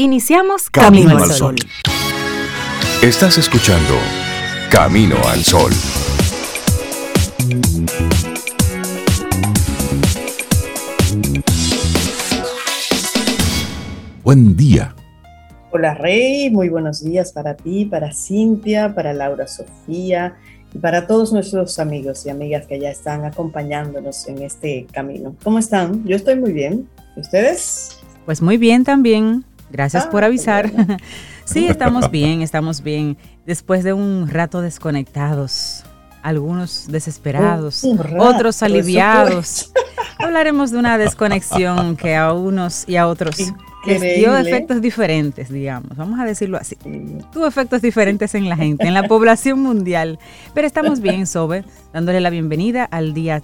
Iniciamos Camino, al Sol. Estás escuchando Camino al Sol. Buen día. Hola Rey, muy buenos días para ti, para Cintia, para Laura Sofía y para todos nuestros amigos y amigas que ya están acompañándonos en este camino. ¿Cómo están? Yo estoy muy bien. ¿Ustedes? Pues muy bien también. Gracias por ah, avisar. sí, estamos bien, estamos bien. Después de un rato desconectados, algunos desesperados, otros aliviados. Hablaremos de una desconexión que a unos y a otros les dio efectos diferentes, digamos, vamos a decirlo así. Tuvo efectos diferentes en la gente, en la población mundial. Pero estamos bien, Sobe, dándole la bienvenida al día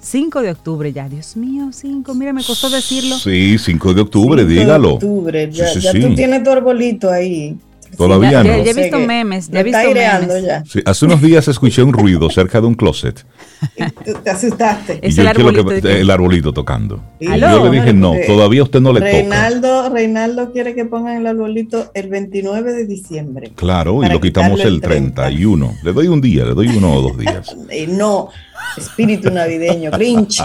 5 de octubre ya, Dios mío, 5, mira, me costó decirlo. Sí, 5 de octubre, dígalo. De octubre, ya, ya tú tienes tu arbolito ahí. Todavía no. Ya, he visto memes, ya he visto memes. Ya. Sí, hace unos días escuché un ruido cerca de un closet. Te asustaste. Es el, arbolito el arbolito tocando. Y yo le dije, no, todavía usted no le Reinaldo, toca. Reinaldo quiere que pongan el arbolito el 29 de diciembre. Claro, y lo quitamos el 31. Le doy un día, le doy uno o dos días. no, espíritu navideño, Grinch.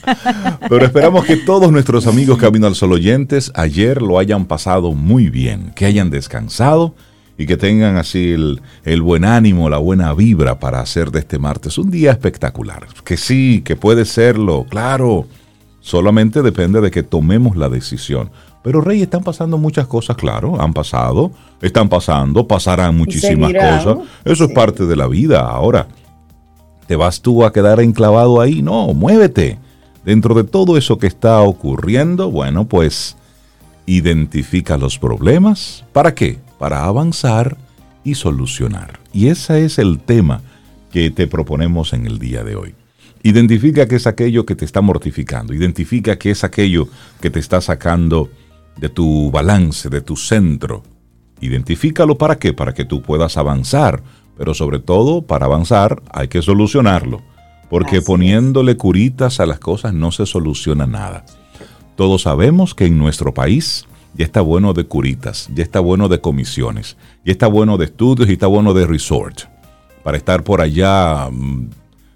Pero esperamos que todos nuestros amigos Camino al Sol oyentes ayer lo hayan pasado muy bien, que hayan descansado y que tengan así el, el, buen ánimo, la buena vibra para hacer de este martes un día espectacular. Que sí, que puede serlo, claro. Solamente depende de que tomemos la decisión. Pero Rey, están pasando muchas cosas, claro, han pasado, están pasando, pasarán muchísimas cosas. Eso es parte de la vida. Ahora, ¿te vas tú a quedar enclavado ahí? No, muévete. Dentro de todo eso que está ocurriendo, bueno, pues identifica los problemas. ¿Para qué? Para avanzar y solucionar. Y ese es el tema que te proponemos en el día de hoy. Identifica qué es aquello que te está mortificando. Identifica qué es aquello que te está sacando de tu balance, de tu centro. Identifícalo para qué? Para que tú puedas avanzar. Pero sobre todo, para avanzar hay que solucionarlo. Porque poniéndole curitas a las cosas no se soluciona nada. Todos sabemos que en nuestro país ya está bueno de curitas, ya está bueno de comisiones, ya está bueno de estudios y está bueno de resort. Para estar por allá mm,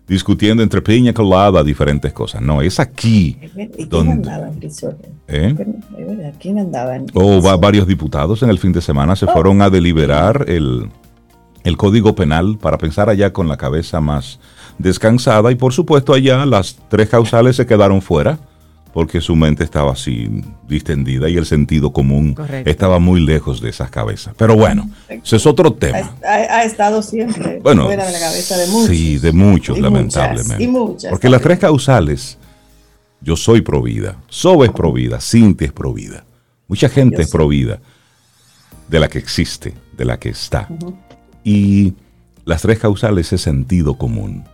discutiendo entre piña colada diferentes cosas. No, es aquí. donde, andaba en ¿Eh? ¿Quién andaba en oh, varios diputados en el fin de semana se oh. fueron a deliberar el, el Código Penal para pensar allá con la cabeza más descansada y por supuesto allá las tres causales se quedaron fuera porque su mente estaba así distendida y el sentido común estaba muy lejos de esas cabezas. Pero bueno, ese es otro tema. Ha, estado siempre fuera de la cabeza de muchos. Sí, de muchos, lamentablemente. y muchas, porque las tres causales, yo soy provida, Sobe es provida, Cintia es provida, mucha gente es provida de la que existe, de la que está. Y las tres causales es sentido común.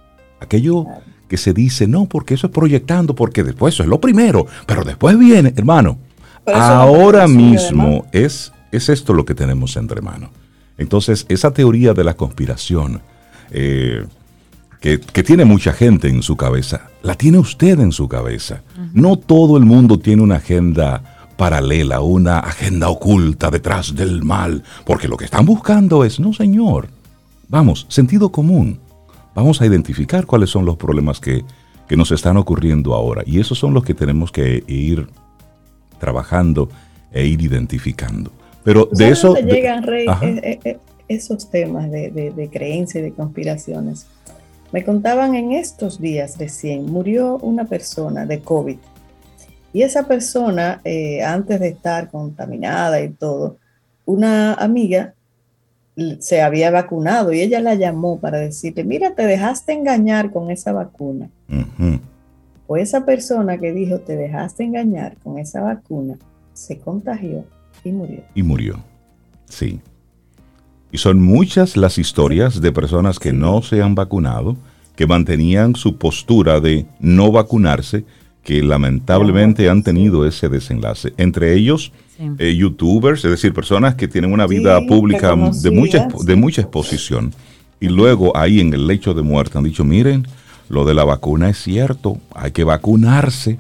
Aquello que se dice, no, porque eso es proyectando, porque después eso es lo primero, pero después viene, hermano, ahora mismo es, es esto lo que tenemos entre manos. Entonces, esa teoría de la conspiración, eh, que, tiene mucha gente en su cabeza, la tiene usted en su cabeza. No todo el mundo tiene una agenda paralela, una agenda oculta detrás del mal, porque lo que están buscando es, no señor, vamos, sentido común vamos a identificar cuáles son los problemas que, nos están ocurriendo ahora. Y esos son los que tenemos que ir trabajando e ir identificando. Pero de eso... llegan, Rey, eh, eh, eh, esos temas de, de, creencia y de conspiraciones? Me contaban en estos días recién, murió una persona de COVID. Y esa persona, antes de estar contaminada y todo, una amiga se había vacunado y ella la llamó para decirle, mira, te dejaste engañar con esa vacuna. O esa persona que dijo, te dejaste engañar con esa vacuna, se contagió y murió. Y murió, sí. Y son muchas las historias de personas que no se han vacunado, que mantenían su postura de no vacunarse, que lamentablemente han tenido ese desenlace. Entre ellos, eh, youtubers, es decir, personas que tienen una vida pública de mucha, de mucha exposición. Y luego ahí en el lecho de muerte han dicho, miren, lo de la vacuna es cierto, hay que vacunarse.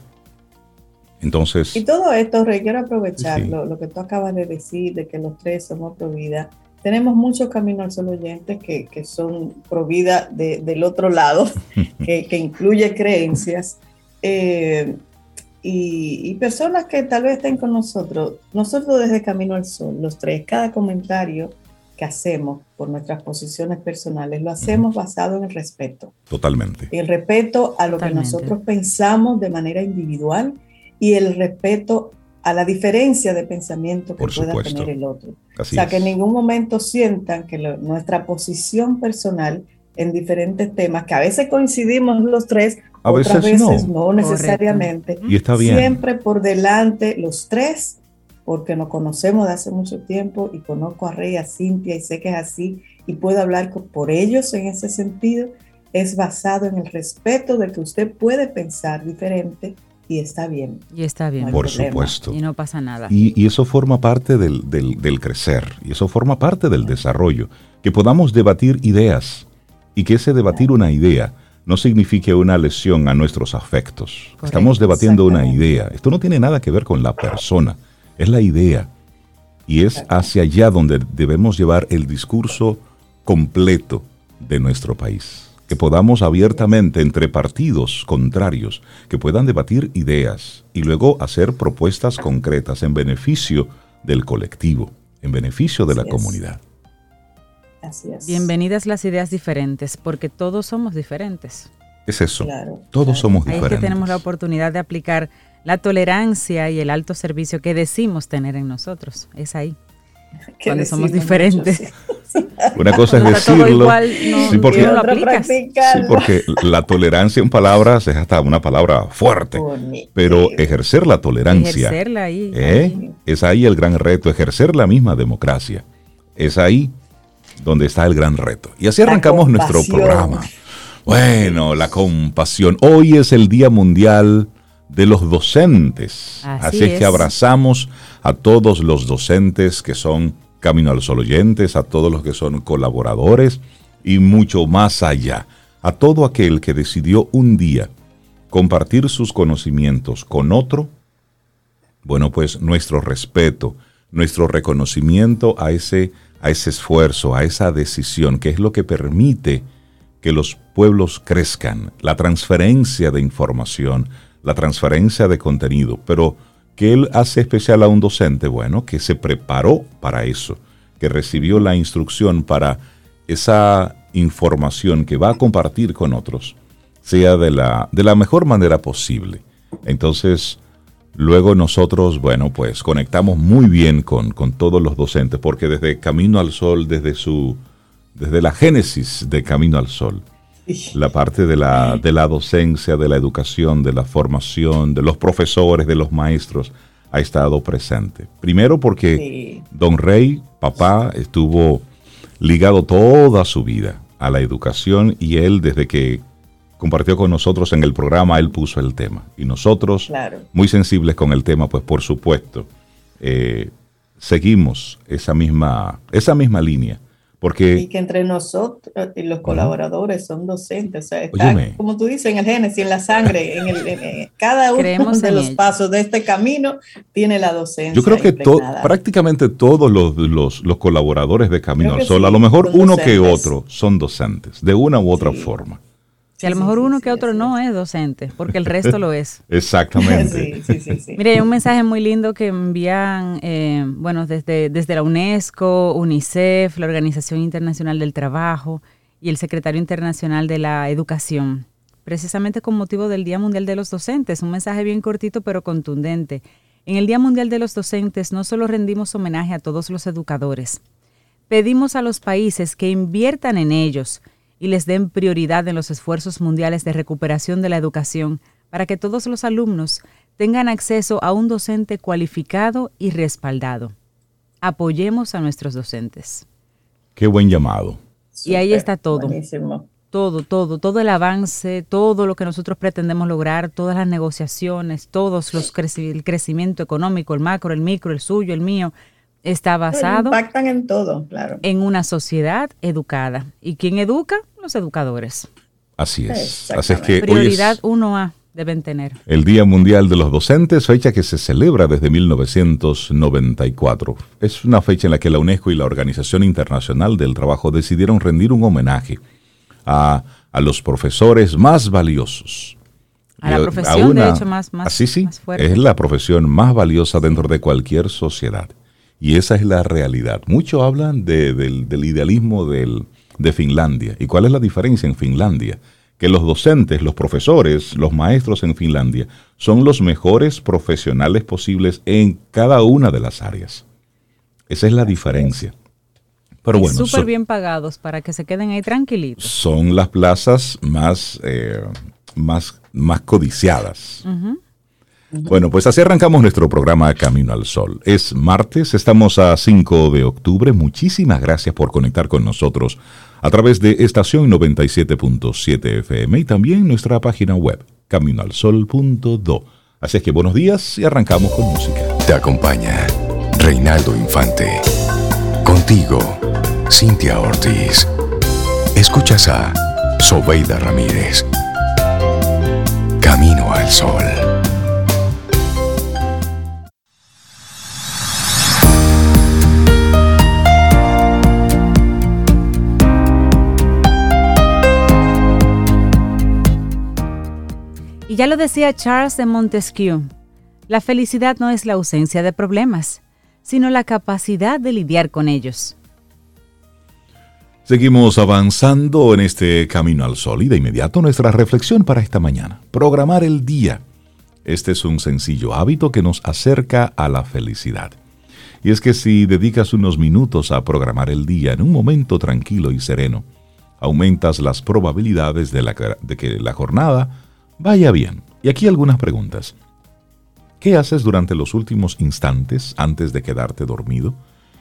Entonces... Y todo esto, Rey, quiero aprovechar lo, que tú acabas de decir, de que los tres somos pro vida. Tenemos muchos caminos al sol oyentes que, que son pro vida del otro lado, que, que, incluye creencias. Eh, y, y, personas que tal vez estén con nosotros, nosotros desde Camino al Sol, los tres, cada comentario que hacemos por nuestras posiciones personales, lo hacemos basado en el respeto. Totalmente. El respeto a lo que nosotros pensamos de manera individual y el respeto a la diferencia de pensamiento que pueda tener el otro. o sea, que en ningún momento sientan que nuestra posición personal en diferentes temas, que a veces coincidimos los tres, a otras veces, no. necesariamente. Y está bien. Siempre por delante los tres, porque nos conocemos de hace mucho tiempo y conozco a Rey, a Cintia y sé que es así y puedo hablar por ellos en ese sentido, es basado en el respeto de que usted puede pensar diferente y está bien. Y está bien. Por supuesto. Y no pasa nada. Y, eso forma parte del, del, crecer, y eso forma parte del desarrollo, que podamos debatir ideas y que ese debatir una idea no signifique una lesión a nuestros afectos. Estamos debatiendo una idea. Esto no tiene nada que ver con la persona, es la idea. Y es hacia allá donde debemos llevar el discurso completo de nuestro país. Que podamos abiertamente entre partidos contrarios, que puedan debatir ideas y luego hacer propuestas concretas en beneficio del colectivo, en beneficio de la comunidad. Bienvenidas las ideas diferentes, porque todos somos diferentes. Es eso. todos somos diferentes. Ahí que tenemos la oportunidad de aplicar la tolerancia y el alto servicio que decimos tener en nosotros. Es ahí. Cuando somos diferentes. Una cosa es decirlo. sí, porque, porque la tolerancia en palabras es hasta una palabra fuerte. Pero ejercer la tolerancia. ¿eh? Es ahí el gran reto, ejercer la misma democracia. Es ahí donde está el gran reto. Y así arrancamos nuestro programa. Bueno, la compasión. Hoy es el Día Mundial de los Docentes. Así, es. que abrazamos a todos los docentes que son Camino al Sol oyentes, a todos los que son colaboradores y mucho más allá. A todo aquel que decidió un día compartir sus conocimientos con otro. Bueno, pues nuestro respeto, nuestro reconocimiento a ese a ese esfuerzo, a esa decisión, que es lo que permite que los pueblos crezcan, la transferencia de información, la transferencia de contenido, pero que él hace especial a un docente, bueno, que se preparó para eso, que recibió la instrucción para esa información que va a compartir con otros, sea de la, de la mejor manera posible. Entonces, Luego nosotros, bueno, pues conectamos muy bien con, todos los docentes, porque desde Camino al Sol, desde su, desde la génesis de Camino al Sol, la parte de la, de la docencia, de la educación, de la formación, de los profesores, de los maestros, ha estado presente. Primero porque Don Rey, papá, estuvo ligado toda su vida a la educación y él desde que compartió con nosotros en el programa, él puso el tema. Y nosotros, muy sensibles con el tema, pues por supuesto, eh, seguimos esa misma, esa misma línea. Porque, y que entre nosotros y los colaboradores son docentes, o sea, como tú dices, en el génesis, en la sangre, en, el, cada uno de los pasos de este camino tiene la docencia. Yo creo que prácticamente todos los, los, colaboradores de Camino al Sol, a lo mejor uno que otro, son docentes, de una u otra forma. Si a lo mejor uno que otro no es docente, porque el resto lo es. Exactamente. Mire, hay un mensaje muy lindo que envían, eh, bueno, desde, desde la UNESCO, UNICEF, la Organización Internacional del Trabajo y el Secretario Internacional de la Educación, precisamente con motivo del Día Mundial de los Docentes. Un mensaje bien cortito pero contundente. En el Día Mundial de los Docentes no solo rendimos homenaje a todos los educadores, pedimos a los países que inviertan en ellos, y les den prioridad en los esfuerzos mundiales de recuperación de la educación para que todos los alumnos tengan acceso a un docente cualificado y respaldado. Apoyemos a nuestros docentes. Qué buen llamado. y ahí está todo. Todo, todo, todo el avance, todo lo que nosotros pretendemos lograr, todas las negociaciones, todos los el crecimiento económico, el macro, el micro, el suyo, el mío, está basado impactan en todo, claro. En una sociedad educada. ¿Y quién educa? Los educadores. Así es. Así es que prioridad 1A. deben tener. El Día Mundial de los Docentes, fecha que se celebra desde 1994. Es una fecha en la que la UNESCO y la Organización Internacional del Trabajo decidieron rendir un homenaje a, los profesores más valiosos. A la profesión, de hecho, más, más, así sí, Es la profesión más valiosa dentro de cualquier sociedad. Y esa es la realidad. Muchos hablan del, idealismo de Finlandia. ¿Y cuál es la diferencia en Finlandia? que los docentes, los profesores, los maestros en Finlandia son los mejores profesionales posibles en cada una de las áreas. Esa es la diferencia. Pero bueno, súper bien pagados para que se queden ahí tranquilitos. Son las plazas más, eh, más, más codiciadas. Bueno, pues así arrancamos nuestro programa Camino al Sol. Es martes, estamos a 5 de octubre. Muchísimas gracias por conectar con nosotros a través de estación 97.7 FM y también nuestra página web caminoalsol.do. Así es que buenos días y arrancamos con música. Te acompaña Reinaldo Infante. Contigo, Cintia Ortiz. Escuchas a Sobeida Ramírez. Camino al Sol. Y ya lo decía Charles de Montesquieu, la felicidad no es la ausencia de problemas, sino la capacidad de lidiar con ellos. Seguimos avanzando en este camino al sol y de inmediato nuestra reflexión para esta mañana. Programar el día. Este es un sencillo hábito que nos acerca a la felicidad. Y es que si dedicas unos minutos a programar el día en un momento tranquilo y sereno, aumentas las probabilidades de, de que la jornada Vaya bien. Y aquí algunas preguntas. ¿Qué haces durante los últimos instantes antes de quedarte dormido?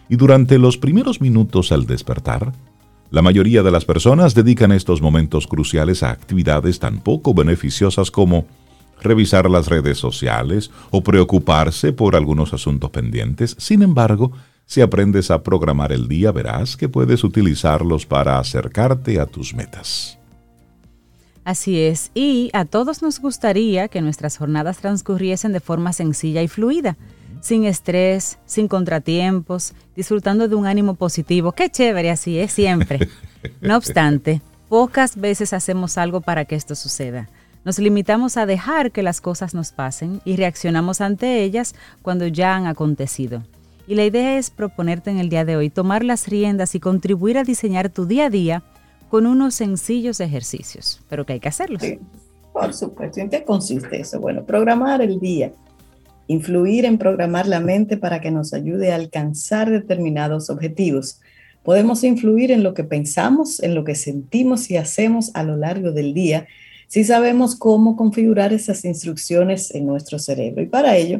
¿Y durante los primeros minutos al despertar? La mayoría de las personas dedican estos momentos cruciales a actividades tan poco beneficiosas como revisar las redes sociales o preocuparse por algunos asuntos pendientes. Sin embargo, si aprendes a programar el día, verás que puedes utilizarlos para acercarte a tus metas. Así es, y a todos nos gustaría que nuestras jornadas transcurriesen de forma sencilla y fluida, sin estrés, sin contratiempos, disfrutando de un ánimo positivo. Qué chévere, así es siempre. No obstante, pocas veces hacemos algo para que esto suceda. Nos limitamos a dejar que las cosas nos pasen y reaccionamos ante ellas cuando ya han acontecido. Y la idea es proponerte en el día de hoy tomar las riendas y contribuir a diseñar tu día a día con unos sencillos ejercicios, pero que hay que hacerlos. por supuesto. ¿En qué consiste eso? Bueno, programar el día, influir en programar la mente para que nos ayude a alcanzar determinados objetivos. Podemos influir en lo que pensamos, en lo que sentimos y hacemos a lo largo del día si sabemos cómo configurar esas instrucciones en nuestro cerebro. Y para ello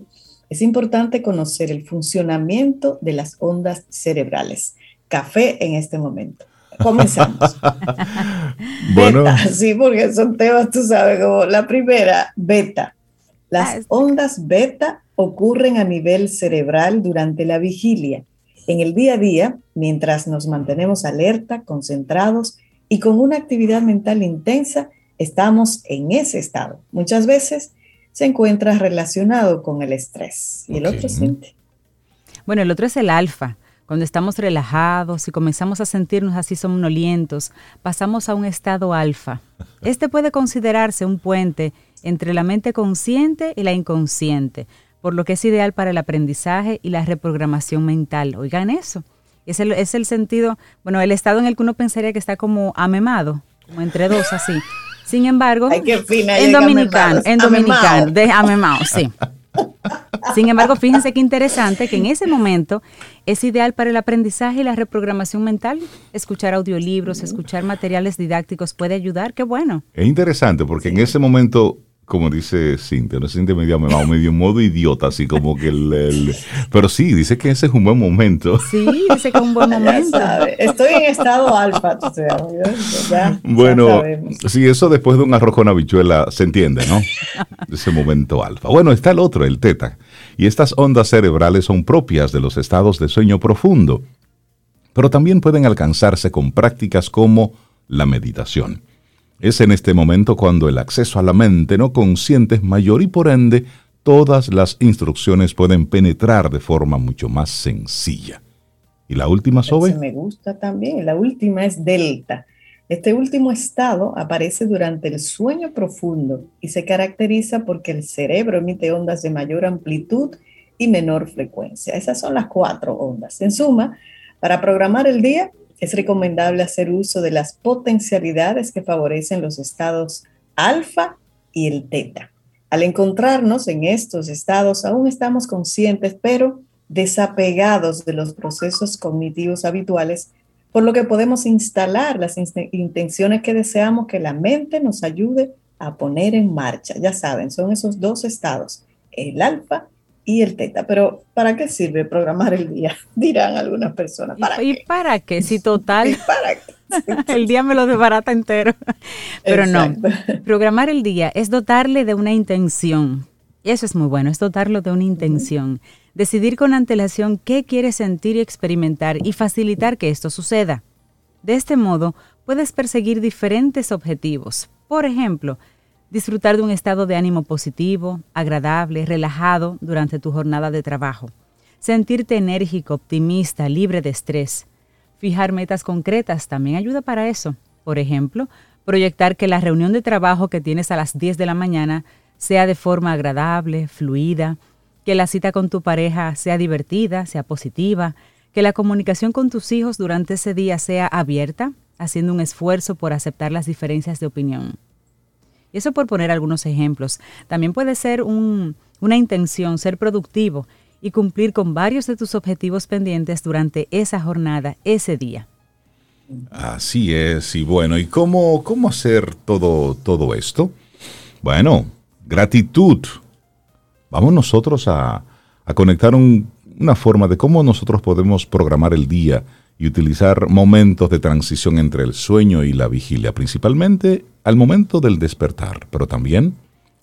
es importante conocer el funcionamiento de las ondas cerebrales. Café en este momento. Comenzamos. bueno. sí, porque son temas, tú sabes, como la primera, beta. Las ah, ondas beta ocurren a nivel cerebral durante la vigilia, en el día a día, mientras nos mantenemos alerta, concentrados y con una actividad mental intensa, estamos en ese estado. Muchas veces se encuentra relacionado con el estrés. ¿Y el otro siente? Bueno, el otro es el alfa. Cuando estamos relajados y comenzamos a sentirnos así somnolientos, pasamos a un estado alfa. Este puede considerarse un puente entre la mente consciente y la inconsciente, por lo que es ideal para el aprendizaje y la reprogramación mental. Oigan eso. Es el, es el sentido, bueno, el estado en el que uno pensaría que está como amemado, como entre dos así. Sin embargo, en dominicano, en dominicano, de amemado, sí. Sin embargo, fíjense qué interesante que en ese momento es ideal para el aprendizaje y la reprogramación mental. Escuchar audiolibros, escuchar materiales didácticos puede ayudar, qué bueno. Es interesante porque en ese momento como dice Cintia, no se siente medio medio, medio modo idiota, así como que el, Pero sí, dice que ese es un buen momento. Sí, dice que es un buen momento. Estoy en estado alfa, o sea, ya, Bueno, sí, eso después de un arroz con habichuela se entiende, ¿no? Ese momento alfa. Bueno, está el otro, el teta. Y estas ondas cerebrales son propias de los estados de sueño profundo, pero también pueden alcanzarse con prácticas como la meditación. Es en este momento cuando el acceso a la mente no consciente es mayor y por ende todas las instrucciones pueden penetrar de forma mucho más sencilla. ¿Y la última, Sobe? Me gusta también. La última es delta. Este último estado aparece durante el sueño profundo y se caracteriza porque el cerebro emite ondas de mayor amplitud y menor frecuencia. Esas son las cuatro ondas. En suma, para programar el día es recomendable hacer uso de las potencialidades que favorecen los estados alfa y el teta. Al encontrarnos en estos estados, aún estamos conscientes, pero desapegados de los procesos cognitivos habituales por lo que podemos instalar las intenciones que deseamos que la mente nos ayude a poner en marcha. Ya saben, son esos dos estados, el alfa y el teta. Pero ¿para qué sirve programar el día? Dirán algunas personas. ¿Para ¿Y, para qué? Si total, el día me lo desbarata entero. Pero no, programar el día es dotarle de una intención. Y eso es muy bueno, es dotarlo de una intención decidir con antelación qué quieres sentir y experimentar y facilitar que esto suceda. De este modo, puedes perseguir diferentes objetivos. Por ejemplo, disfrutar de un estado de ánimo positivo, agradable, relajado durante tu jornada de trabajo. Sentirte enérgico, optimista, libre de estrés. Fijar metas concretas también ayuda para eso. Por ejemplo, proyectar que la reunión de trabajo que tienes a las 10 de la mañana sea de forma agradable, fluida, que la cita con tu pareja sea divertida, sea positiva, que la comunicación con tus hijos durante ese día sea abierta, haciendo un esfuerzo por aceptar las diferencias de opinión. Y eso por poner algunos ejemplos. También puede ser una intención, ser productivo y cumplir con varios de tus objetivos pendientes durante esa jornada, ese día. Así es, y bueno, ¿y cómo, cómo hacer todo, todo esto? Bueno, gratitud, Vamos nosotros a, conectar una forma de cómo nosotros podemos programar el día y utilizar momentos de transición entre el sueño y la vigilia, principalmente al momento del despertar, pero también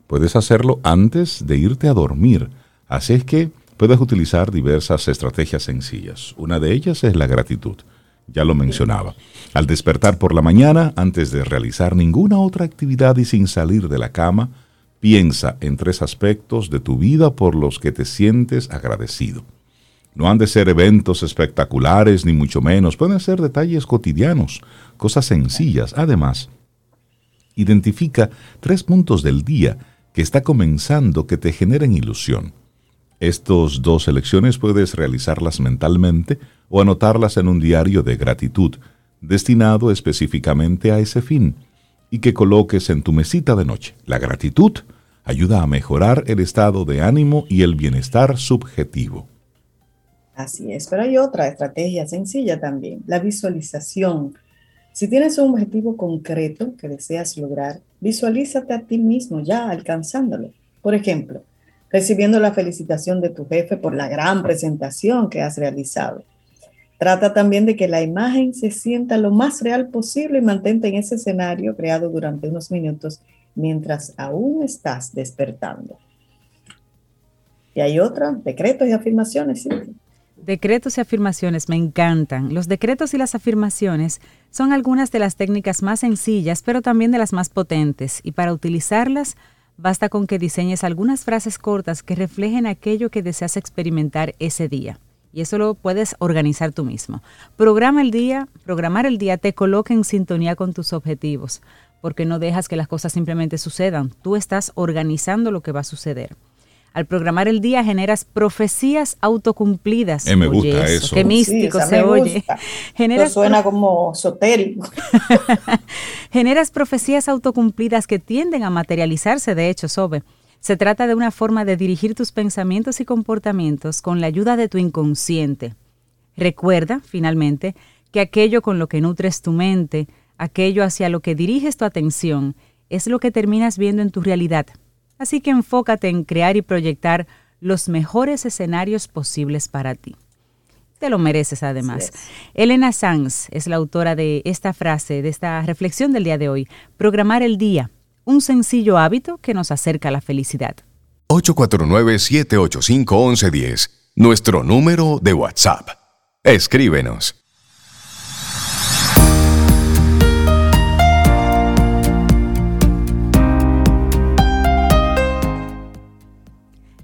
puedes hacerlo antes de irte a dormir. Así es que puedes utilizar diversas estrategias sencillas. Una de ellas es la gratitud. Ya lo mencionaba. Al despertar por la mañana, antes de realizar ninguna otra actividad y sin salir de la cama, Piensa en tres aspectos de tu vida por los que te sientes agradecido. No han de ser eventos espectaculares, ni mucho menos, pueden ser detalles cotidianos, cosas sencillas. Además, identifica tres puntos del día que está comenzando que te generen ilusión. Estos dos elecciones puedes realizarlas mentalmente o anotarlas en un diario de gratitud, destinado específicamente a ese fin y que coloques en tu mesita de noche. La gratitud ayuda a mejorar el estado de ánimo y el bienestar subjetivo. Así es, pero hay otra estrategia sencilla también, la visualización. Si tienes un objetivo concreto que deseas lograr, visualízate a ti mismo ya alcanzándolo. Por ejemplo, recibiendo la felicitación de tu jefe por la gran presentación que has realizado Trata también de que la imagen se sienta lo más real posible y mantente en ese escenario creado durante unos minutos mientras aún estás despertando. Y hay otra, decretos y afirmaciones, ¿sí? Decretos y afirmaciones me encantan. Los decretos y las afirmaciones son algunas de las técnicas más sencillas, pero también de las más potentes, y para utilizarlas basta con que diseñes algunas frases cortas que reflejen aquello que deseas experimentar ese día. Y eso lo puedes organizar tú mismo. Programa el día, programar el día te coloca en sintonía con tus objetivos, porque no dejas que las cosas simplemente sucedan. Tú estás organizando lo que va a suceder. Al programar el día generas profecías autocumplidas. Eh, me gusta eso. Qué místico se oye. Generas suena como esotérico. generas profecías autocumplidas que tienden a materializarse, de hecho, Sobe. Se trata de una forma de dirigir tus pensamientos y comportamientos con la ayuda de tu inconsciente. Recuerda, finalmente, que aquello con lo que nutres tu mente, aquello hacia lo que diriges tu atención, es lo que terminas viendo en tu realidad. Así que enfócate en crear y proyectar los mejores escenarios posibles para ti. Te lo mereces además. Elena Sanz es la autora de esta frase, de esta reflexión del día de hoy. Programar el día un sencillo hábito que nos acerca a la felicidad. 849-785-1110, nuestro número de WhatsApp. Escríbenos.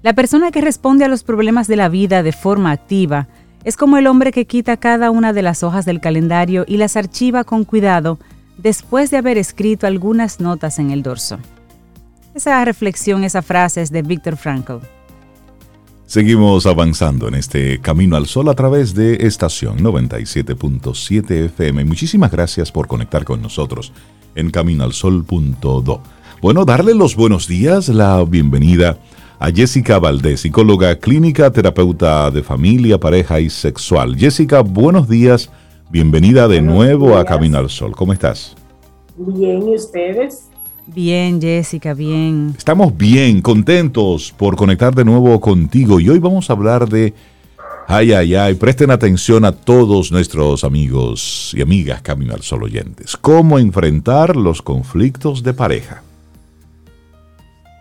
La persona que responde a los problemas de la vida de forma activa es como el hombre que quita cada una de las hojas del calendario y las archiva con cuidado después de haber escrito algunas notas en el dorso. Esa reflexión, esa frase es de Viktor Frankl. Seguimos avanzando en este Camino al Sol a través de estación 97.7 FM. Muchísimas gracias por conectar con nosotros en caminoalsol.do. Bueno, darle los buenos días, la bienvenida a Jessica Valdés, psicóloga clínica, terapeuta de familia, pareja y sexual. Jessica, buenos días, bienvenida de nuevo a Camino al Sol. ¿Cómo estás? Bien, ¿y ustedes? Bien, Jessica, bien. Estamos bien, contentos por conectar de nuevo contigo y hoy vamos a hablar de... Ay, ay, ay, presten atención a todos nuestros amigos y amigas Camino al Sol oyentes. ¿Cómo enfrentar los conflictos de pareja?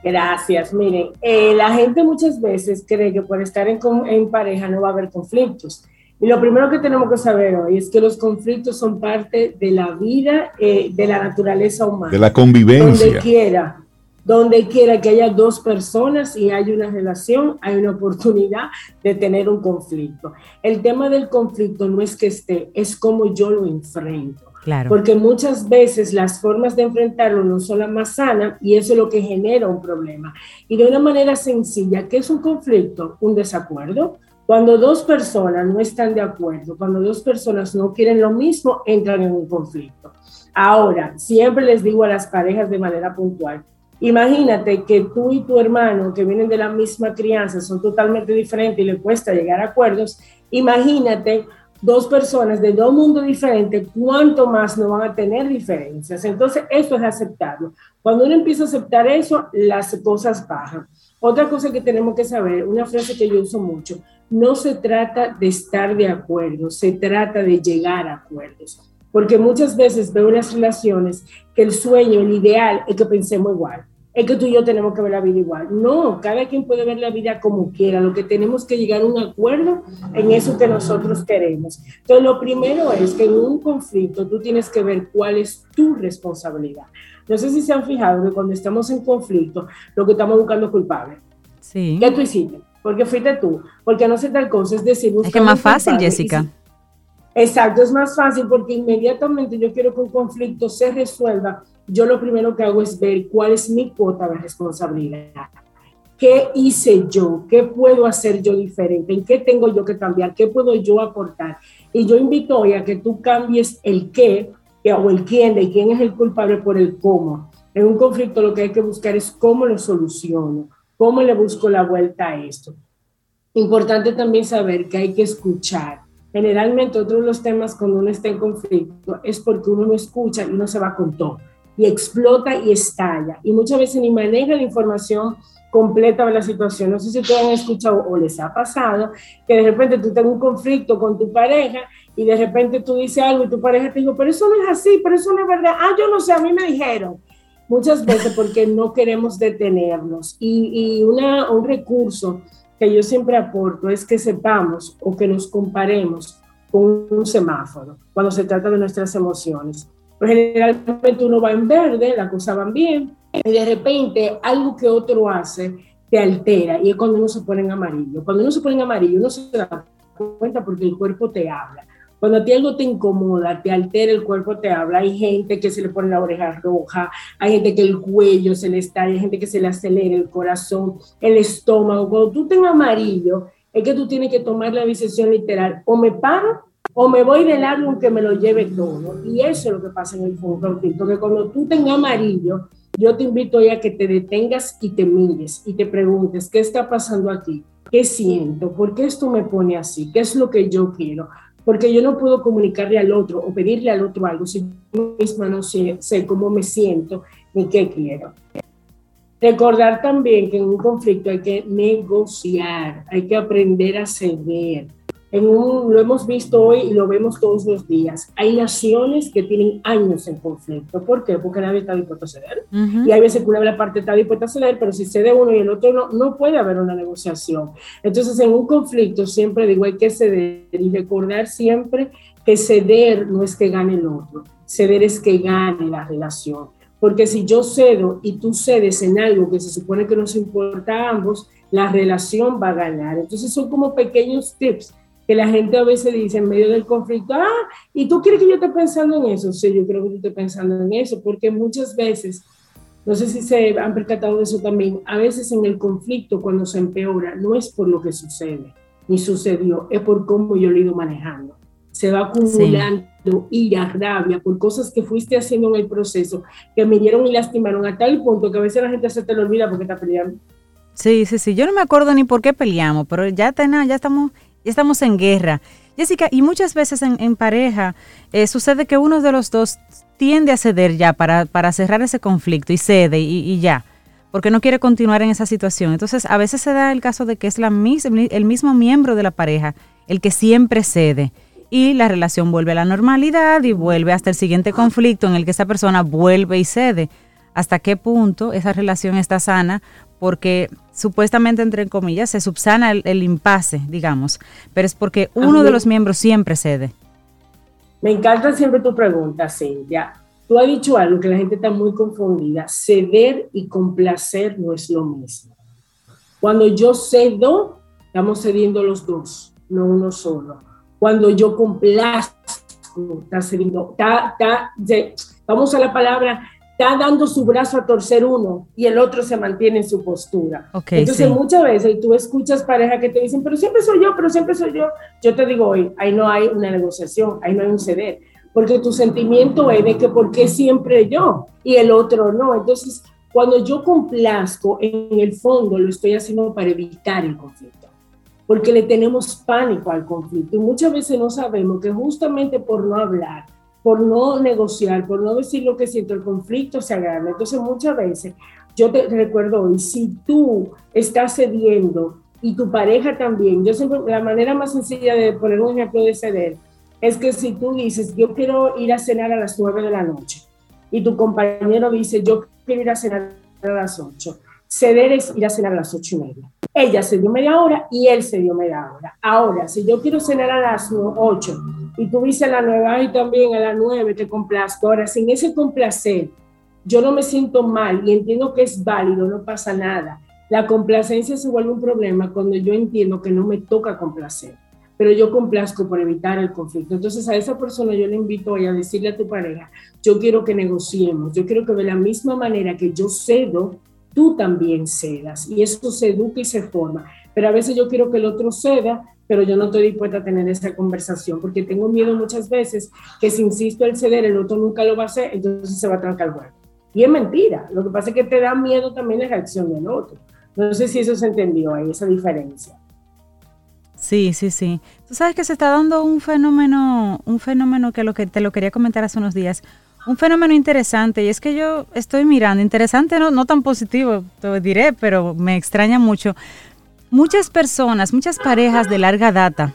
Gracias. Miren, eh, la gente muchas veces cree que por estar en, en, pareja no va a haber conflictos. Y lo primero que tenemos que saber hoy es que los conflictos son parte de la vida, eh, de la naturaleza humana. De la convivencia. Donde quiera, donde quiera que haya dos personas y hay una relación, hay una oportunidad de tener un conflicto. El tema del conflicto no es que esté, es como yo lo enfrento. Porque muchas veces las formas de enfrentarlo no son las más sanas y eso es lo que genera un problema. Y de una manera sencilla, ¿qué es un conflicto? Un desacuerdo. Cuando dos personas no están de acuerdo, cuando dos personas no quieren lo mismo, entran en un conflicto. Ahora, siempre les digo a las parejas de manera puntual, imagínate que tú y tu hermano que vienen de la misma crianza son totalmente diferentes y le cuesta llegar a acuerdos, imagínate dos personas de dos mundos diferentes, ¿cuánto más no van a tener diferencias? Entonces, eso es aceptarlo. Cuando uno empieza a aceptar eso, las cosas bajan. Otra cosa que tenemos que saber, una frase que yo uso mucho, no se trata de estar de acuerdo, se trata de llegar a acuerdos. Porque muchas veces veo en las relaciones que el sueño, el ideal es que pensemos igual es que tú y yo tenemos que ver la vida igual. No, cada quien puede ver la vida como quiera. Lo que tenemos que llegar a un acuerdo en eso que nosotros queremos. Entonces, lo primero es que en un conflicto tú tienes que ver cuál es tu responsabilidad. No sé si se han fijado que cuando estamos en conflicto, lo que estamos buscando es culpable. Sí. ¿Qué tú hiciste? Porque fuiste tú. Porque no sé tal cosa. Es decir, es que más fácil, Jessica. Exacto, es más fácil porque inmediatamente yo quiero que un conflicto se resuelva yo lo primero que hago es ver cuál es mi cuota de responsabilidad. ¿Qué hice yo? ¿Qué puedo hacer yo diferente? ¿En qué tengo yo que cambiar? ¿Qué puedo yo aportar? Y yo invito hoy a que tú cambies el qué o el quién, de quién es el culpable por el cómo. En un conflicto lo que hay que buscar es cómo lo soluciono, cómo le busco la vuelta a esto. Importante también saber que hay que escuchar. Generalmente otro de los temas cuando uno está en conflicto es porque uno no escucha y no se va con todo y explota y estalla. Y muchas veces ni maneja la información completa de la situación. No sé si ustedes han escuchado o les ha pasado que de repente tú tengas un conflicto con tu pareja y de repente tú dices algo y tu pareja te dijo, pero eso no es así, pero eso no es verdad. Ah, yo no sé, a mí me dijeron. Muchas veces porque no queremos detenernos. Y, y una, un recurso que yo siempre aporto es que sepamos o que nos comparemos con un semáforo cuando se trata de nuestras emociones. Pero generalmente uno va en verde, las cosas van bien, y de repente algo que otro hace te altera, y es cuando uno se pone en amarillo. Cuando uno se pone en amarillo, uno se da cuenta porque el cuerpo te habla. Cuando a ti algo te incomoda, te altera, el cuerpo te habla. Hay gente que se le pone la oreja roja, hay gente que el cuello se le está, hay gente que se le acelera el corazón, el estómago. Cuando tú tengas amarillo, es que tú tienes que tomar la decisión literal. O me paro o me voy del lado aunque me lo lleve todo. Y eso es lo que pasa en el conflicto, que cuando tú tengas amarillo, yo te invito a que te detengas y te mires y te preguntes, ¿qué está pasando aquí? ¿Qué siento? ¿Por qué esto me pone así? ¿Qué es lo que yo quiero? Porque yo no puedo comunicarle al otro o pedirle al otro algo si yo misma no sé, sé cómo me siento ni qué quiero. Recordar también que en un conflicto hay que negociar, hay que aprender a ceder, lo hemos visto hoy y lo vemos todos los días. Hay naciones que tienen años en conflicto. ¿Por qué? Porque nadie está dispuesto a ceder. Y hay veces que una de las partes está dispuesta a ceder, pero si cede uno y el otro no, no puede haber una negociación. Entonces, en un conflicto siempre digo, hay que ceder y recordar siempre que ceder no es que gane el otro, ceder es que gane la relación. Porque si yo cedo y tú cedes en algo que se supone que nos importa a ambos, la relación va a ganar. Entonces son como pequeños tips que la gente a veces dice en medio del conflicto, ah, ¿y tú quieres que yo esté pensando en eso? Sí, yo creo que tú estés pensando en eso, porque muchas veces, no sé si se han percatado de eso también, a veces en el conflicto cuando se empeora no es por lo que sucede, ni sucedió, es por cómo yo lo he ido manejando. Se va acumulando ira, rabia por cosas que fuiste haciendo en el proceso, que me dieron y lastimaron a tal punto que a veces la gente se te lo olvida porque está peleando. Sí, sí, sí. Yo no me acuerdo ni por qué peleamos, pero ya, ya estamos ya estamos en guerra. Jessica, y muchas veces en, pareja eh, sucede que uno de los dos tiende a ceder ya para, para cerrar ese conflicto y cede y, ya, porque no quiere continuar en esa situación. Entonces, a veces se da el caso de que es el mismo miembro de la pareja el que siempre cede y la relación vuelve a la normalidad y vuelve hasta el siguiente conflicto en el que esa persona vuelve y cede. ¿Hasta qué punto esa relación está sana? Porque supuestamente, entre comillas, se subsana el, impasse, digamos, pero es porque uno de los miembros siempre cede. Me encanta siempre tu pregunta, Cintia. Tú has dicho algo que la gente está muy confundida. Ceder y complacer no es lo mismo. Cuando yo cedo, estamos cediendo los dos, no uno solo. Cuando yo complazco, está cediendo, está, vamos a la palabra, está dando su brazo a torcer uno y el otro se mantiene en su postura. Entonces muchas veces tú escuchas parejas que te dicen, pero siempre soy yo, pero siempre soy yo. Yo te digo hoy, ahí no hay una negociación, ahí no hay un ceder, porque tu sentimiento es de que por qué siempre yo y el otro no. Entonces, cuando yo complazco, en el fondo lo estoy haciendo para evitar el conflicto, porque le tenemos pánico al conflicto y muchas veces no sabemos que justamente por no hablar, por no negociar, por no decir lo que siento, el conflicto se agranda. Entonces muchas veces, yo te recuerdo hoy, si tú estás cediendo y tu pareja también, yo siempre, la manera más sencilla de poner un ejemplo de ceder es que si tú dices, yo quiero ir a cenar a las 9 de la noche y tu compañero dice, yo quiero ir a cenar a las 8, ceder es ir a cenar a las 8 y media. Ella se dio media hora y él se dio media hora. Ahora, si yo quiero cenar a las 8 y tú dices a las 9 y también a las 9 te complazco, ahora sin ese complacer, yo no me siento mal y entiendo que es válido, no pasa nada. La complacencia se vuelve un problema cuando yo entiendo que no me toca complacer, pero yo complazco por evitar el conflicto. Entonces a esa persona yo le invito a decirle a tu pareja, yo quiero que negociemos, yo quiero que de la misma manera que yo cedo, tú también cedas y eso se educa y se forma. Pero a veces yo quiero que el otro ceda, pero yo no estoy dispuesta a tener esa conversación porque tengo miedo muchas veces que si insisto en ceder, el otro nunca lo va a hacer, entonces se va a trancar el juego. Y es mentira. Lo que pasa es que te da miedo también la reacción del otro. No sé si eso se entendió ahí, esa diferencia. Sí, sí, sí. Tú sabes que se está dando un fenómeno, un fenómeno que, lo que te lo quería comentar hace unos días un fenómeno interesante y es que yo estoy mirando, interesante no, no tan positivo, te diré, pero me extraña mucho. Muchas personas, muchas parejas de larga data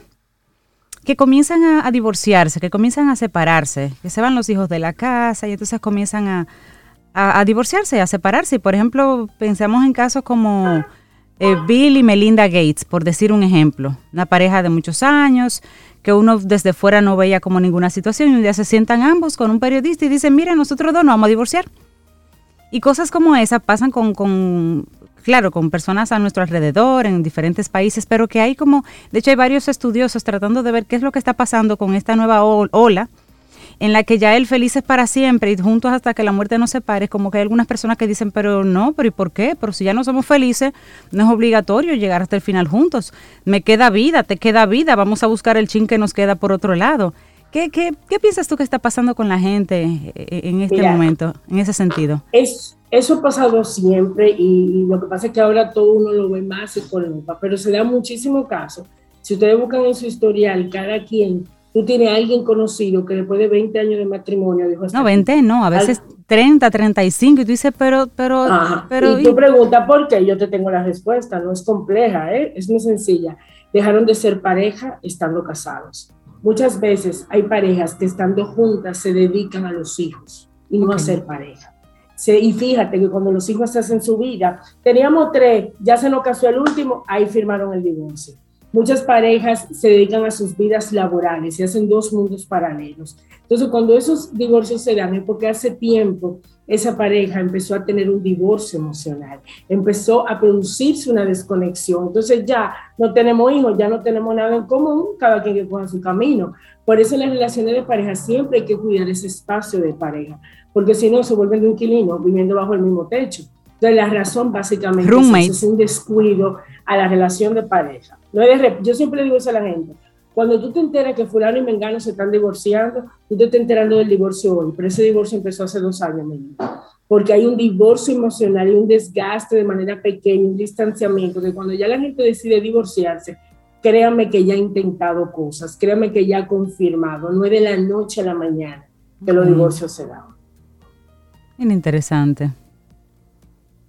que comienzan a, divorciarse, que comienzan a separarse, que se van los hijos de la casa y entonces comienzan a, a, divorciarse, a separarse. Por ejemplo, pensamos en casos como eh, Bill y Melinda Gates, por decir un ejemplo, una pareja de muchos años que uno desde fuera no veía como ninguna situación y un día se sientan ambos con un periodista y dicen, mira, nosotros dos nos vamos a divorciar. Y cosas como esa pasan con, con, claro, con personas a nuestro alrededor, en diferentes países, pero que hay como, de hecho hay varios estudiosos tratando de ver qué es lo que está pasando con esta nueva ola en la que ya él feliz es para siempre y juntos hasta que la muerte nos separe, como que hay algunas personas que dicen, pero no, pero ¿y por qué? Pero si ya no somos felices, no es obligatorio llegar hasta el final juntos. Me queda vida, te queda vida, vamos a buscar el chin que nos queda por otro lado. ¿Qué, qué, qué piensas tú que está pasando con la gente eh, eh, en este momento, en ese sentido? Es, eso ha pasado siempre y, lo que pasa es que ahora todo uno lo ve más y con lupa, pero se da muchísimo caso. Si ustedes buscan en su historial, cada quien tú tienes a alguien conocido que después de 20 años de matrimonio dijo... No, 20 no, a veces 30, 35, y tú dices, pero... pero, pero y tú preguntas por qué, yo te tengo la respuesta, no es compleja, ¿eh? es muy sencilla. Dejaron de ser pareja estando casados. Muchas veces hay parejas que estando juntas se dedican a los hijos y no a ser pareja. y fíjate que cuando los hijos se hacen su vida, teníamos tres, ya se nos casó el último, ahí firmaron el divorcio Muchas parejas se dedican a sus vidas laborales y hacen dos mundos paralelos. Entonces, cuando esos divorcios se dan es porque hace tiempo esa pareja empezó a tener un divorcio emocional, empezó a producirse una desconexión. Entonces ya no tenemos hijos, ya no tenemos nada en común, cada quien que coja su camino. Por eso en las relaciones de pareja siempre hay que cuidar ese espacio de pareja, porque si no se vuelven de inquilinos viviendo bajo el mismo techo. Entonces la razón básicamente es, es un descuido a la relación de pareja. No yo siempre digo eso a la gente. Cuando tú te enteras que fulano y mengano se están divorciando, tú te estás enterando del divorcio hoy, pero ese divorcio empezó hace dos años mínimo. Porque hay un divorcio emocional y un desgaste de manera pequeña, un distanciamiento, que cuando ya la gente decide divorciarse, créanme que ya ha intentado cosas, créanme que ya ha confirmado, no es de la noche a la mañana que los divorcios se dan. Interesante.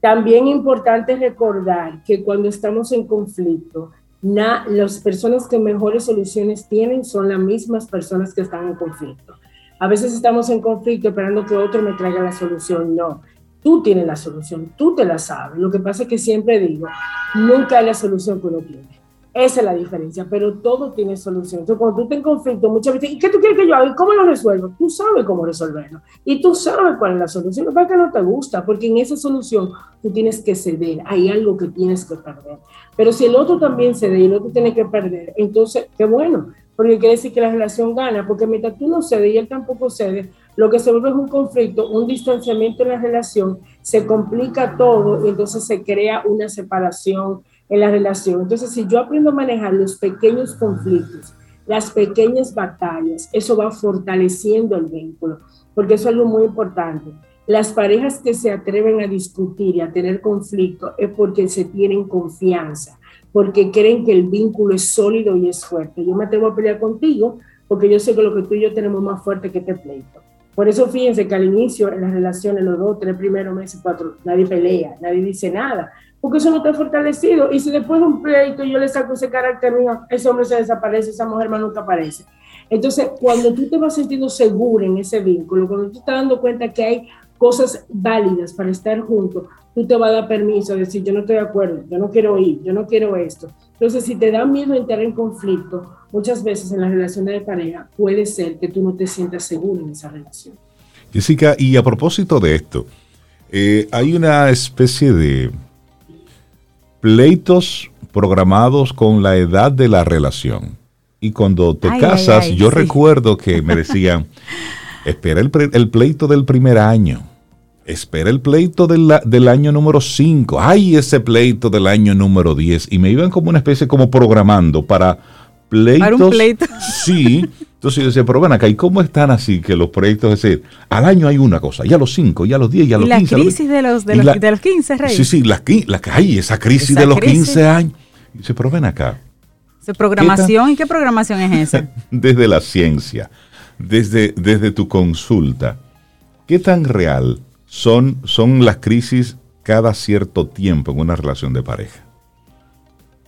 También importante recordar que cuando estamos en conflicto, las personas que mejores soluciones tienen son las mismas personas que están en conflicto. A veces estamos en conflicto esperando que otro me traiga la solución. No, tú tienes la solución, tú te la sabes. Lo que pasa es que siempre digo, nunca hay la solución que uno tiene. Esa es la diferencia, pero todo tiene solución. Entonces, cuando tú estás en conflicto, muchas veces, ¿y qué tú quieres que yo haga? ¿Cómo lo resuelvo? Tú sabes cómo resolverlo. Y tú sabes cuál es la solución. Lo que no te gusta, porque en esa solución tú tienes que ceder. Hay algo que tienes que perder. Pero si el otro también cede y el otro tiene que perder, entonces, qué bueno, porque quiere decir que la relación gana, porque mientras tú no cedes y él tampoco cede, lo que se vuelve es un conflicto, un distanciamiento en la relación, se complica todo y entonces se crea una separación en la relación. Entonces, si yo aprendo a manejar los pequeños conflictos, las pequeñas batallas, eso va fortaleciendo el vínculo, porque eso es algo muy importante. Las parejas que se atreven a discutir y a tener conflicto es porque se tienen confianza, porque creen que el vínculo es sólido y es fuerte. Yo me atrevo a pelear contigo porque yo sé que lo que tú y yo tenemos más fuerte que este pleito. Por eso fíjense que al inicio en las relaciones, los dos, tres primeros meses, cuatro, nadie pelea, nadie dice nada, porque eso no está fortalecido. Y si después de un pleito yo le saco ese carácter mío, ese hombre se desaparece, esa mujer más nunca aparece. Entonces, cuando tú te vas sintiendo seguro en ese vínculo, cuando tú estás dando cuenta que hay cosas válidas para estar juntos, tú te vas a dar permiso a decir, yo no estoy de acuerdo, yo no quiero ir, yo no quiero esto. Entonces, si te da miedo entrar en conflicto, muchas veces en las relaciones de pareja puede ser que tú no te sientas seguro en esa relación. Jessica, y a propósito de esto, eh, hay una especie de pleitos programados con la edad de la relación. Y cuando te casas, yo recuerdo que me decían, espera el, el, pleito del primer año, espera el pleito del, del año número 5, ay, ese pleito del año número 10. Y me iban como una especie como programando para pleitos. Para un pleito. Sí. Entonces yo decía, pero ven acá, ¿y cómo están así que los proyectos, es decir, al año hay una cosa, ya los 5, ya los 10, ya los 15. La crisis de los, de los, de los 15, Rey. Sí, sí, la, la, ay, esa crisis de los 15 años. Y dice, pero ven acá. programación? ¿Y qué programación es esa? desde la ciencia, desde, desde tu consulta, ¿qué tan real son, son las crisis cada cierto tiempo en una relación de pareja?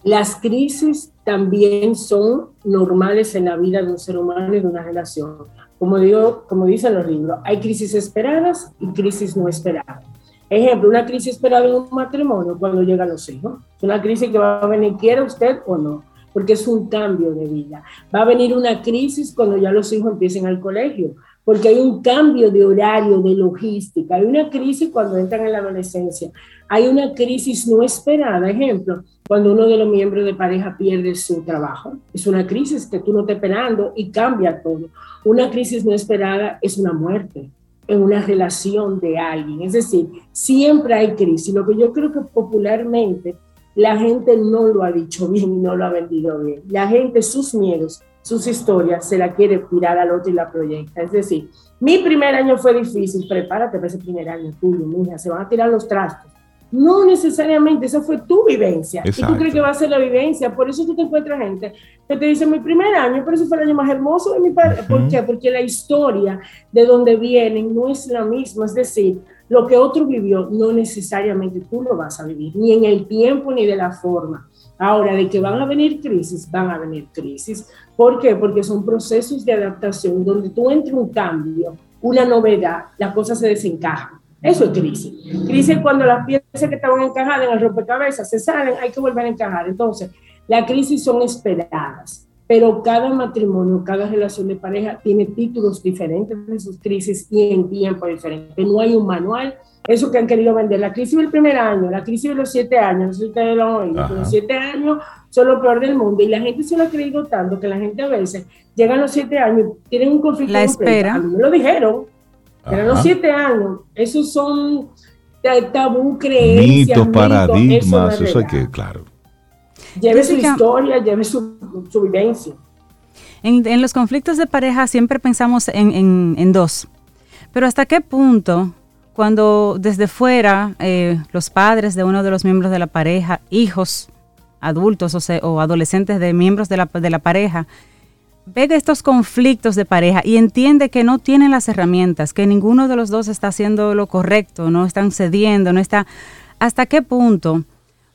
Las crisis también son normales en la vida de un ser humano y de una relación. Como, digo, como dicen los libros, hay crisis esperadas y crisis no esperadas. Ejemplo, una crisis esperada en un matrimonio cuando llegan los hijos. Es una crisis que va a venir, quiera usted o no, porque es un cambio de vida. Va a venir una crisis cuando ya los hijos empiecen al colegio, porque hay un cambio de horario, de logística. Hay una crisis cuando entran en la adolescencia. Hay una crisis no esperada. Ejemplo, cuando uno de los miembros de pareja pierde su trabajo. Es una crisis que tú no estás esperando y cambia todo. Una crisis no esperada es una muerte en una relación de alguien. Es decir, siempre hay crisis. Lo que yo creo que popularmente la gente no lo ha dicho bien y no lo ha vendido bien. La gente, sus miedos, sus historias, se la quiere tirar al otro y la proyecta. Es decir, mi primer año fue difícil, prepárate para ese primer año tuyo, mija, se van a tirar los trastos no necesariamente, esa fue tu vivencia. Y tú crees que va a ser la vivencia. Por eso tú te encuentras gente que te dice, mi primer año, pero eso fue el año más hermoso de mi padre. ¿Por qué? Porque la historia de donde vienen no es la misma. Es decir, lo que otro vivió, no necesariamente tú lo vas a vivir, ni en el tiempo ni de la forma. Ahora, de que van a venir crisis, van a venir crisis. ¿Por qué? Porque son procesos de adaptación donde tú entras un cambio, una novedad, la cosa se desencaja. Eso es crisis. Crisis es cuando las piezas que estaban encajadas en el rompecabezas se salen, hay que volver a encajar. Entonces, Las crisis son esperadas, pero cada matrimonio, cada relación de pareja tiene títulos diferentes de sus crisis y en tiempo diferente. No hay un manual eso que han querido vender, la crisis del primer año, la crisis de los siete años, no sé si ustedes lo han oído, los siete años son lo peor del mundo y la gente se lo ha creído tanto que la gente a veces llega a los siete años, tienen un conflicto. La espera. me lo dijeron, eran los siete años, esos son tabú, creencias, mitos, paradigmas, eso, es que, claro. Lleve su historia, lleve su, vivencia. En, los conflictos de pareja siempre pensamos en, en dos, pero ¿hasta qué punto cuando desde fuera eh, los padres de uno de los miembros de la pareja, hijos, adultos o, adolescentes de miembros de la, de la pareja, ve estos conflictos de pareja y entiende que no tienen las herramientas, que ninguno de los dos está haciendo lo correcto, no están cediendo, no está... ¿Hasta qué punto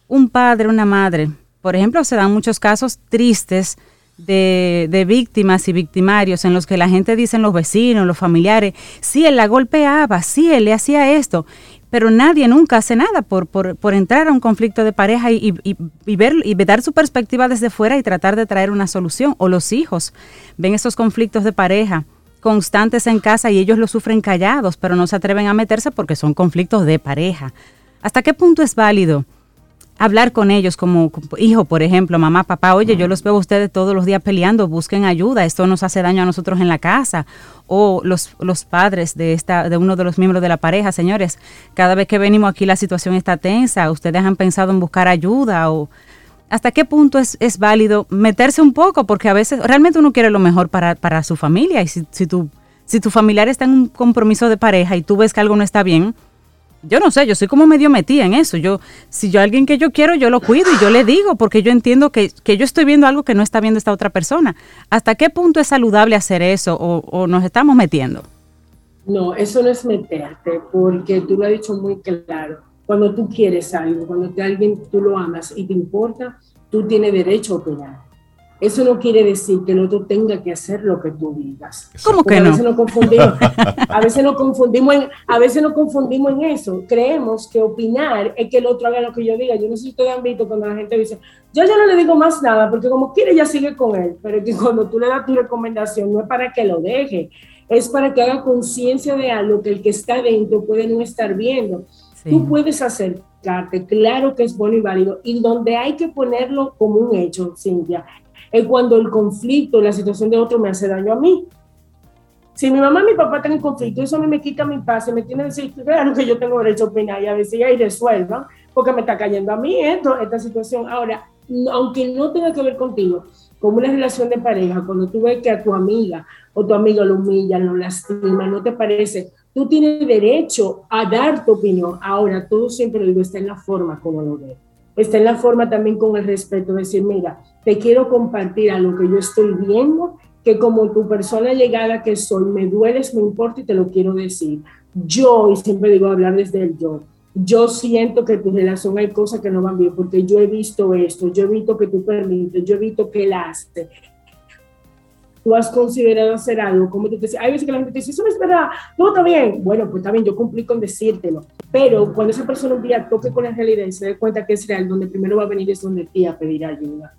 un padre, una madre, por ejemplo, se dan muchos casos tristes de, víctimas y victimarios en los que la gente dice, los vecinos, los familiares, sí, él la golpeaba, sí, él le hacía esto, pero nadie nunca hace nada por, por, entrar a un conflicto de pareja y, y, ver y dar su perspectiva desde fuera y tratar de traer una solución. O los hijos ven esos conflictos de pareja constantes en casa y ellos lo sufren callados, pero no se atreven a meterse porque son conflictos de pareja. ¿Hasta qué punto es válido? Hablar con ellos como hijo, por ejemplo, mamá, papá, oye, yo los veo a ustedes todos los días peleando, busquen ayuda, esto nos hace daño a nosotros en la casa. O los, los padres de, esta, de uno de los miembros de la pareja, señores, cada vez que venimos aquí la situación está tensa, ustedes han pensado en buscar ayuda o hasta qué punto es, es válido meterse un poco, porque a veces realmente uno quiere lo mejor para, para su familia y si, si, tu, si tu familiar está en un compromiso de pareja y tú ves que algo no está bien, yo no sé, yo soy como medio metida en eso. Yo, si yo alguien que yo quiero, yo lo cuido y yo le digo, porque yo entiendo que, yo estoy viendo algo que no está viendo esta otra persona. ¿Hasta qué punto es saludable hacer eso o, nos estamos metiendo? No, eso no es meterte, porque tú lo has dicho muy claro. Cuando tú quieres algo, cuando te, alguien tú lo amas y te importa, tú tienes derecho a opinar. Eso no quiere decir que el otro tenga que hacer lo que tú digas. ¿Cómo que no? A veces nos confundimos, a veces nos confundimos, en, a veces nos confundimos en eso. Creemos que opinar es que el otro haga lo que yo diga. Yo no sé si ustedes han visto cuando la gente dice, yo ya no le digo más nada porque como quiere ya sigue con él. Pero que cuando tú le das tu recomendación no es para que lo deje, es para que haga conciencia de algo que el que está dentro puede no estar viendo. Tú puedes acercarte, claro que es bueno y válido, y donde hay que ponerlo como un hecho, Cintia, es cuando el conflicto, la situación de otro me hace daño a mí. Si mi mamá y mi papá están en conflicto, eso a mí me quita mi paz, me tiene que decir, claro que yo tengo derecho a opinar y a veces ahí resuelvan, porque me está cayendo a mí esto, esta situación. Ahora, aunque no tenga que ver contigo, como una relación de pareja, cuando tú ves que a tu amiga o tu amigo lo humilla, lo lastima, no te parece, tú tienes derecho a dar tu opinión. Ahora, todo siempre lo digo, está en la forma como lo ves está en la forma también con el respeto, decir, mira, te quiero compartir a lo que yo estoy viendo, que como tu persona llegada que soy, me dueles, me importa y te lo quiero decir. Yo, y siempre digo hablar desde el yo, yo siento que tu relación hay cosas que no van bien, porque yo he visto esto, yo he visto que tú permites, yo he visto que él hace, tú has considerado hacer algo, como tú te hay veces que la gente te dice, eso no es verdad, todo está bien. Bueno, pues está bien, yo cumplí con decírtelo. Pero cuando esa persona un día toque con la realidad y se dé cuenta que es real, donde primero va a venir es donde ti a pedir ayuda.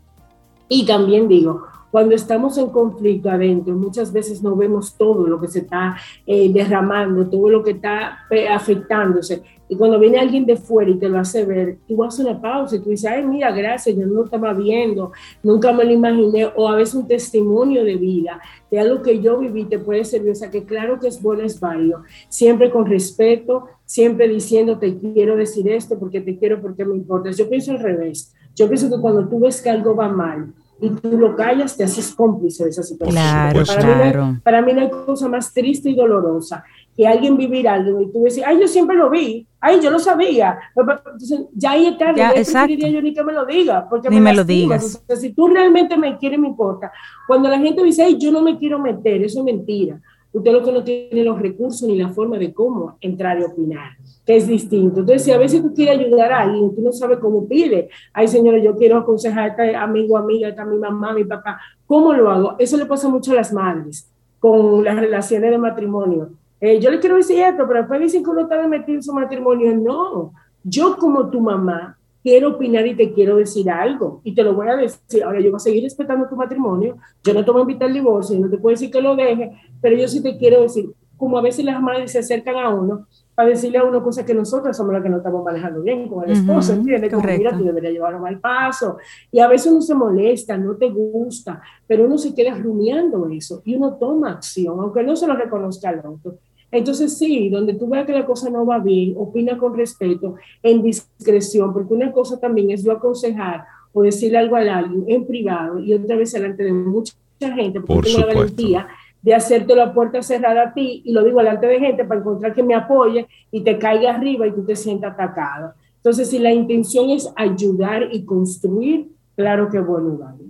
Y también digo, cuando estamos en conflicto adentro, muchas veces no vemos todo lo que se está eh, derramando, todo lo que está eh, afectándose. Y cuando viene alguien de fuera y te lo hace ver, tú haces una pausa y tú dices, ay, mira, gracias, yo no estaba viendo, nunca me lo imaginé, o a veces un testimonio de vida, de algo que yo viví, te puede servir. O sea, que claro que es bueno, es válido, siempre con respeto, siempre diciendo, te quiero decir esto porque te quiero, porque me importa. Yo pienso al revés. Yo pienso que cuando tú ves que algo va mal, y tú lo callas, te haces cómplice de esa situación. Claro, para, claro. Mí para mí no hay cosa más triste y dolorosa que alguien vivir algo y tú decir, ay, yo siempre lo vi, ay, yo lo sabía. Entonces, ya ahí está, ya, preferiría yo ni que me lo diga, porque ni me, lo digas. si tú realmente me quieres, me importa. Cuando la gente dice, ay, yo no me quiero meter, eso es mentira. Usted lo que no tiene los recursos ni la forma de cómo entrar y opinar, que es distinto. Entonces, si a veces tú quieres ayudar a alguien, tú no sabes cómo pide, ay, señora, yo quiero aconsejar a este amigo, amiga, esta mi mamá, mi papá, ¿cómo lo hago? Eso le pasa mucho a las madres con las relaciones de matrimonio eh, yo le quiero decir esto, pero después dicen que uno está metido en su matrimonio. No, yo como tu mamá quiero opinar y te quiero decir algo. Y te lo voy a decir. Ahora, yo voy a seguir respetando tu matrimonio. Yo no te voy a invitar al divorcio, no te puedo decir que lo deje, pero yo sí te quiero decir, como a veces las madres se acercan a uno para decirle a uno cosas que nosotros somos las que no estamos manejando bien con el esposo, ¿entiendes? Como, mira, tú deberías llevarlo mal paso. Y a veces uno se molesta, no te gusta, pero uno se queda rumiando eso y uno toma acción, aunque no se lo reconozca al otro. Entonces, sí, donde tú veas que la cosa no va bien, opina con respeto, en discreción, porque una cosa también es yo aconsejar o decirle algo a alguien en privado y otra vez delante de mucha gente, porque Por tengo la valentía de hacerte la puerta cerrada a ti y lo digo delante de gente para encontrar que me apoye y te caiga arriba y tú te sientas atacado. Entonces, si la intención es ayudar y construir, claro que bueno, vale.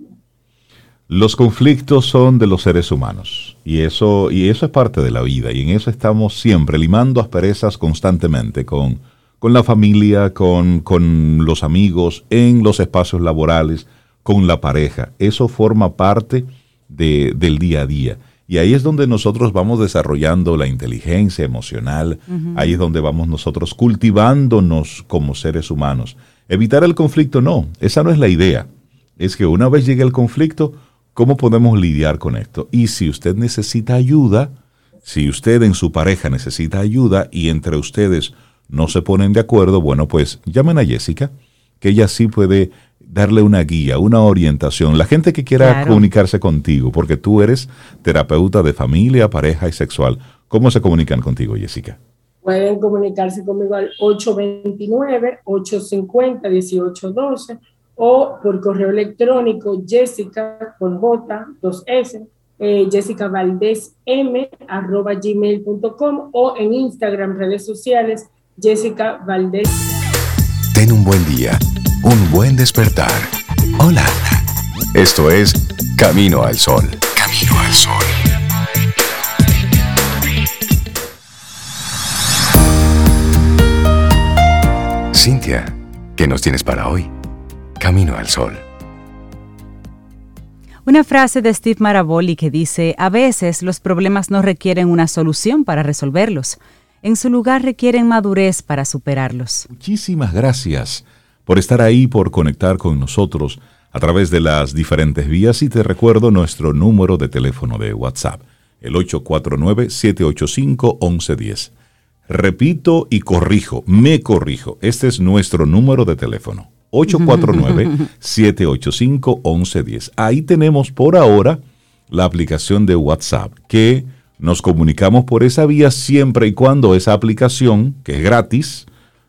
Los conflictos son de los seres humanos y eso, y eso es parte de la vida y en eso estamos siempre limando asperezas constantemente con, con la familia, con, con los amigos, en los espacios laborales, con la pareja. Eso forma parte de- del día a día. Y ahí es donde nosotros vamos desarrollando la inteligencia emocional, ahí es donde vamos nosotros cultivándonos como seres humanos. Evitar el conflicto no, esa no es la idea. Es que una vez llegue el conflicto, ¿cómo podemos lidiar con esto? Y si usted necesita ayuda, si usted en su pareja necesita ayuda y entre ustedes no se ponen de acuerdo, bueno, pues llamen a Jessica, que ella sí puede darle una guía, una orientación. La gente que quiera Claro. comunicarse contigo, porque tú eres terapeuta de familia, pareja y sexual. ¿Cómo se comunican contigo, Jessica? Pueden comunicarse conmigo al 829-850-1812 o por correo electrónico jessica con j 2s eh, jessica valdés m arroba gmail.com o en Instagram, redes sociales, Jessica Valdés. Ten un buen día, un buen despertar. Hola. Esto es Camino al Sol. Camino al Sol. Cintia, ¿qué nos tienes para hoy? Camino al Sol. Una frase de Steve Maraboli que dice, a veces los problemas no requieren una solución para resolverlos, en su lugar requieren madurez para superarlos. Muchísimas gracias por estar ahí, por conectar con nosotros a través de las diferentes vías y te recuerdo nuestro número de teléfono de WhatsApp, el 849-785-1110. Repito y corrijo, me corrijo, este es nuestro número de teléfono, 849-785-1110. Ahí tenemos por ahora la aplicación de WhatsApp que nos comunicamos por esa vía siempre y cuando esa aplicación, que es gratis,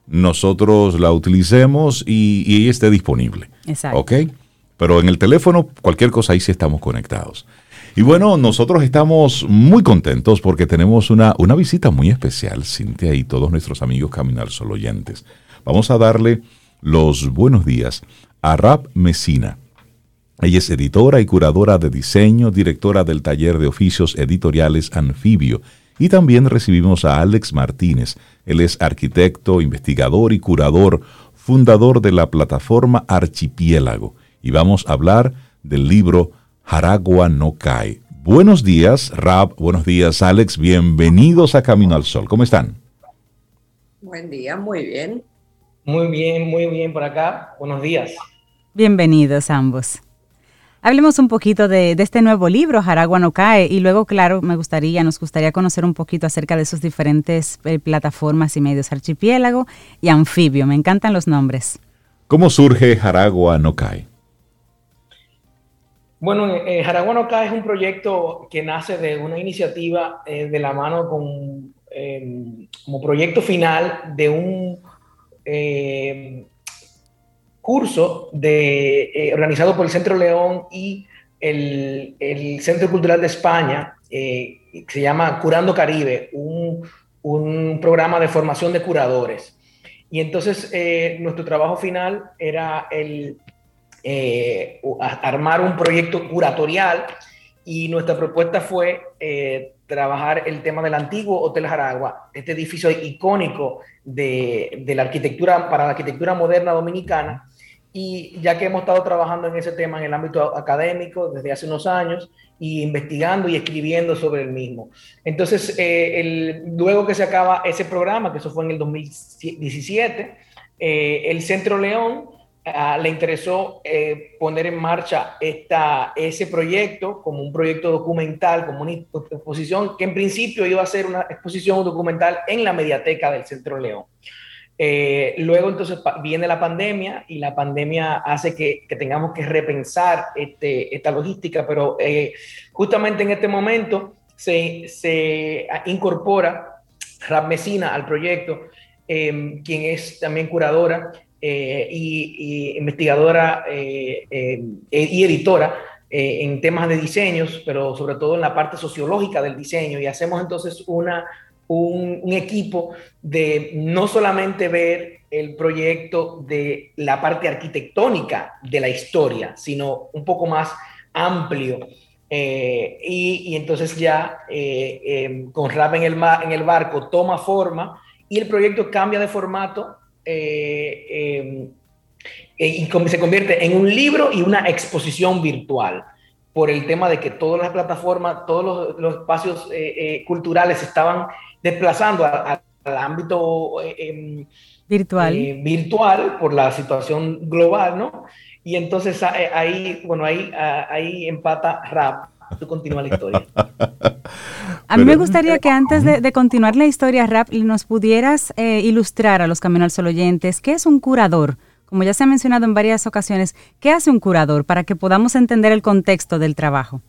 nosotros la utilicemos y, y ella esté disponible. Exacto. ¿Ok? Pero en el teléfono, cualquier cosa, ahí sí estamos conectados. Y bueno, nosotros estamos muy contentos porque tenemos una, una visita muy especial, Cintia y todos nuestros amigos Caminar Sol oyentes. Vamos a darle los buenos días a Rap Mesina. Ella es editora y curadora de diseño, directora del taller de oficios editoriales Anfibio. Y también recibimos a Alex Martínez. Él es arquitecto, investigador y curador, fundador de la plataforma Archipiélago. Y vamos a hablar del libro Jaragua no cae. Buenos días, Rap. Buenos días, Alex. Bienvenidos a Camino al Sol. ¿Cómo están? Buen día, muy bien. Muy bien, muy bien por acá. Buenos días. Bienvenidos ambos. Hablemos un poquito de, de este nuevo libro, Jaragua no cae, y luego, claro, me gustaría, nos gustaría conocer un poquito acerca de sus diferentes eh, plataformas y medios, Archipiélago y Anfibio. Me encantan los nombres. ¿Cómo surge Jaragua no cae? Bueno, eh, Jaraguanoca es un proyecto que nace de una iniciativa eh, de la mano con, eh, como proyecto final de un eh, curso eh, organizado por el Centro León y el, Centro Cultural de España, eh, que se llama Curando Caribe, un, un programa de formación de curadores. Y entonces nuestro trabajo final era el armar un proyecto curatorial y nuestra propuesta fue trabajar el tema del antiguo Hotel Jaragua, este edificio icónico de, la arquitectura, para la arquitectura moderna dominicana. Y ya que hemos estado trabajando en ese tema en el ámbito académico desde hace unos años y investigando y escribiendo sobre el mismo. Entonces, eh, luego que se acaba ese programa, que eso fue en el 2017, eh, el Centro León le interesó eh, poner en marcha esta, ese proyecto como un proyecto documental, como una exposición que en principio iba a ser una exposición documental en la mediateca del Centro León. Eh, luego entonces viene la pandemia y la pandemia hace que, tengamos que repensar este, esta logística, pero eh, justamente en este momento se, se incorpora Rab Mesina al proyecto, quien es también curadora eh, y, investigadora eh, eh, y editora en temas de diseños, pero sobre todo en la parte sociológica del diseño. Y hacemos entonces una, un, equipo de no solamente ver el proyecto de la parte arquitectónica de la historia, sino un poco más amplio. y, y, entonces ya con Rap en el, en el barco toma forma y el proyecto cambia de formato eh, em, eh, y se convierte en un libro y una exposición virtual por el tema de que todas las plataformas, todos los, espacios eh, culturales se estaban desplazando al ámbito em, virtual. virtual por la situación global, ¿no? Y entonces ahí, bueno, ahí, ahí empata Rap. Tú continúa la historia. A mí me gustaría que antes de, continuar la historia rap nos pudieras eh, ilustrar a los Camino al Sol oyentes qué es un curador. Como ya se ha mencionado en varias ocasiones, ¿qué hace un curador para que podamos entender el contexto del trabajo?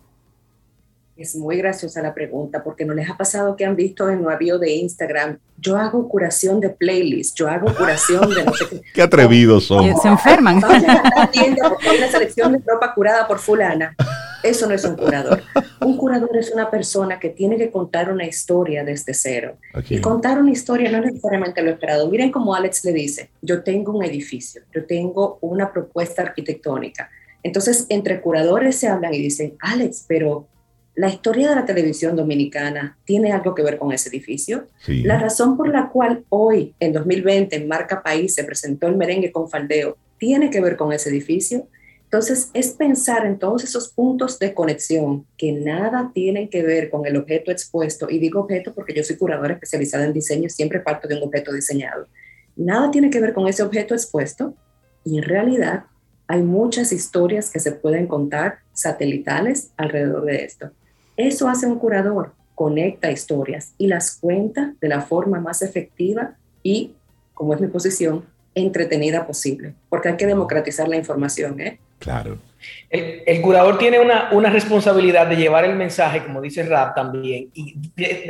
Es muy graciosa la pregunta porque no les ha pasado que han visto en mi bio de Instagram, yo hago curación de playlist, yo hago curación de no sé qué. qué atrevidos son. Se enferman. Vayan a la tienda porque una selección de ropa curada por fulana. Eso no es un curador. Un curador es una persona que tiene que contar una historia desde cero. Y contar una historia no es necesariamente lo esperado. Miren como Alex le dice, yo tengo un edificio, yo tengo una propuesta arquitectónica. Entonces, entre curadores se hablan y dicen, Alex, pero la historia de la televisión dominicana tiene algo que ver con ese edificio. La razón por la cual hoy, en 2020, en Marca País se presentó el merengue con faldeo, tiene que ver con ese edificio. Entonces, es pensar en todos esos puntos de conexión que nada tienen que ver con el objeto expuesto. Y digo objeto porque yo soy curadora especializada en diseño, siempre parto de un objeto diseñado. Nada tiene que ver con ese objeto expuesto y en realidad hay muchas historias que se pueden contar satelitales alrededor de esto. Eso hace un curador, conecta historias y las cuenta de la forma más efectiva y, como es mi posición, entretenida posible, porque hay que democratizar la información. ¿eh? Claro. El, curador tiene una, una, responsabilidad de llevar el mensaje, como dice Rap también, y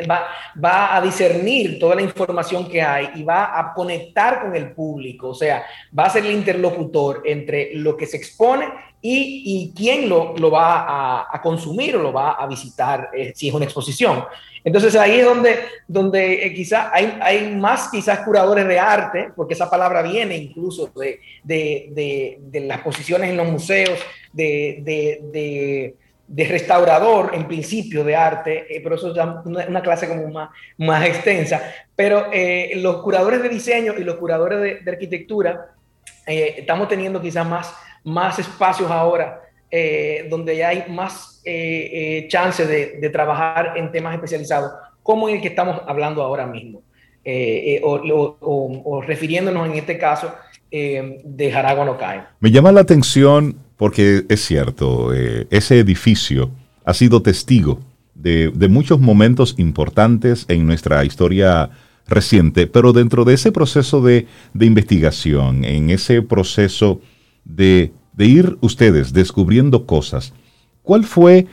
va, va, a discernir toda la información que hay y va a conectar con el público, o sea, va a ser el interlocutor entre lo que se expone y, quién lo, lo va a, consumir o lo va a visitar eh, si es una exposición. Entonces ahí es donde, donde eh, quizás hay, hay, más quizás curadores de arte, porque esa palabra viene incluso de, de, las posiciones en los museos, de, restaurador en principio de arte, eh, pero eso es una, una, clase como más, más extensa. Pero los curadores de diseño y los curadores de, arquitectura estamos teniendo quizás más, más espacios ahora donde ya hay más eh, eh, chance de, trabajar en temas especializados, como en el que estamos hablando ahora mismo, eh, o, refiriéndonos en este caso de Jaragua no cae. Me llama la atención porque es cierto, ese edificio ha sido testigo de, muchos momentos importantes en nuestra historia reciente, pero dentro de ese proceso de, investigación, en ese proceso de, de, ir ustedes descubriendo cosas, ¿Cuál fue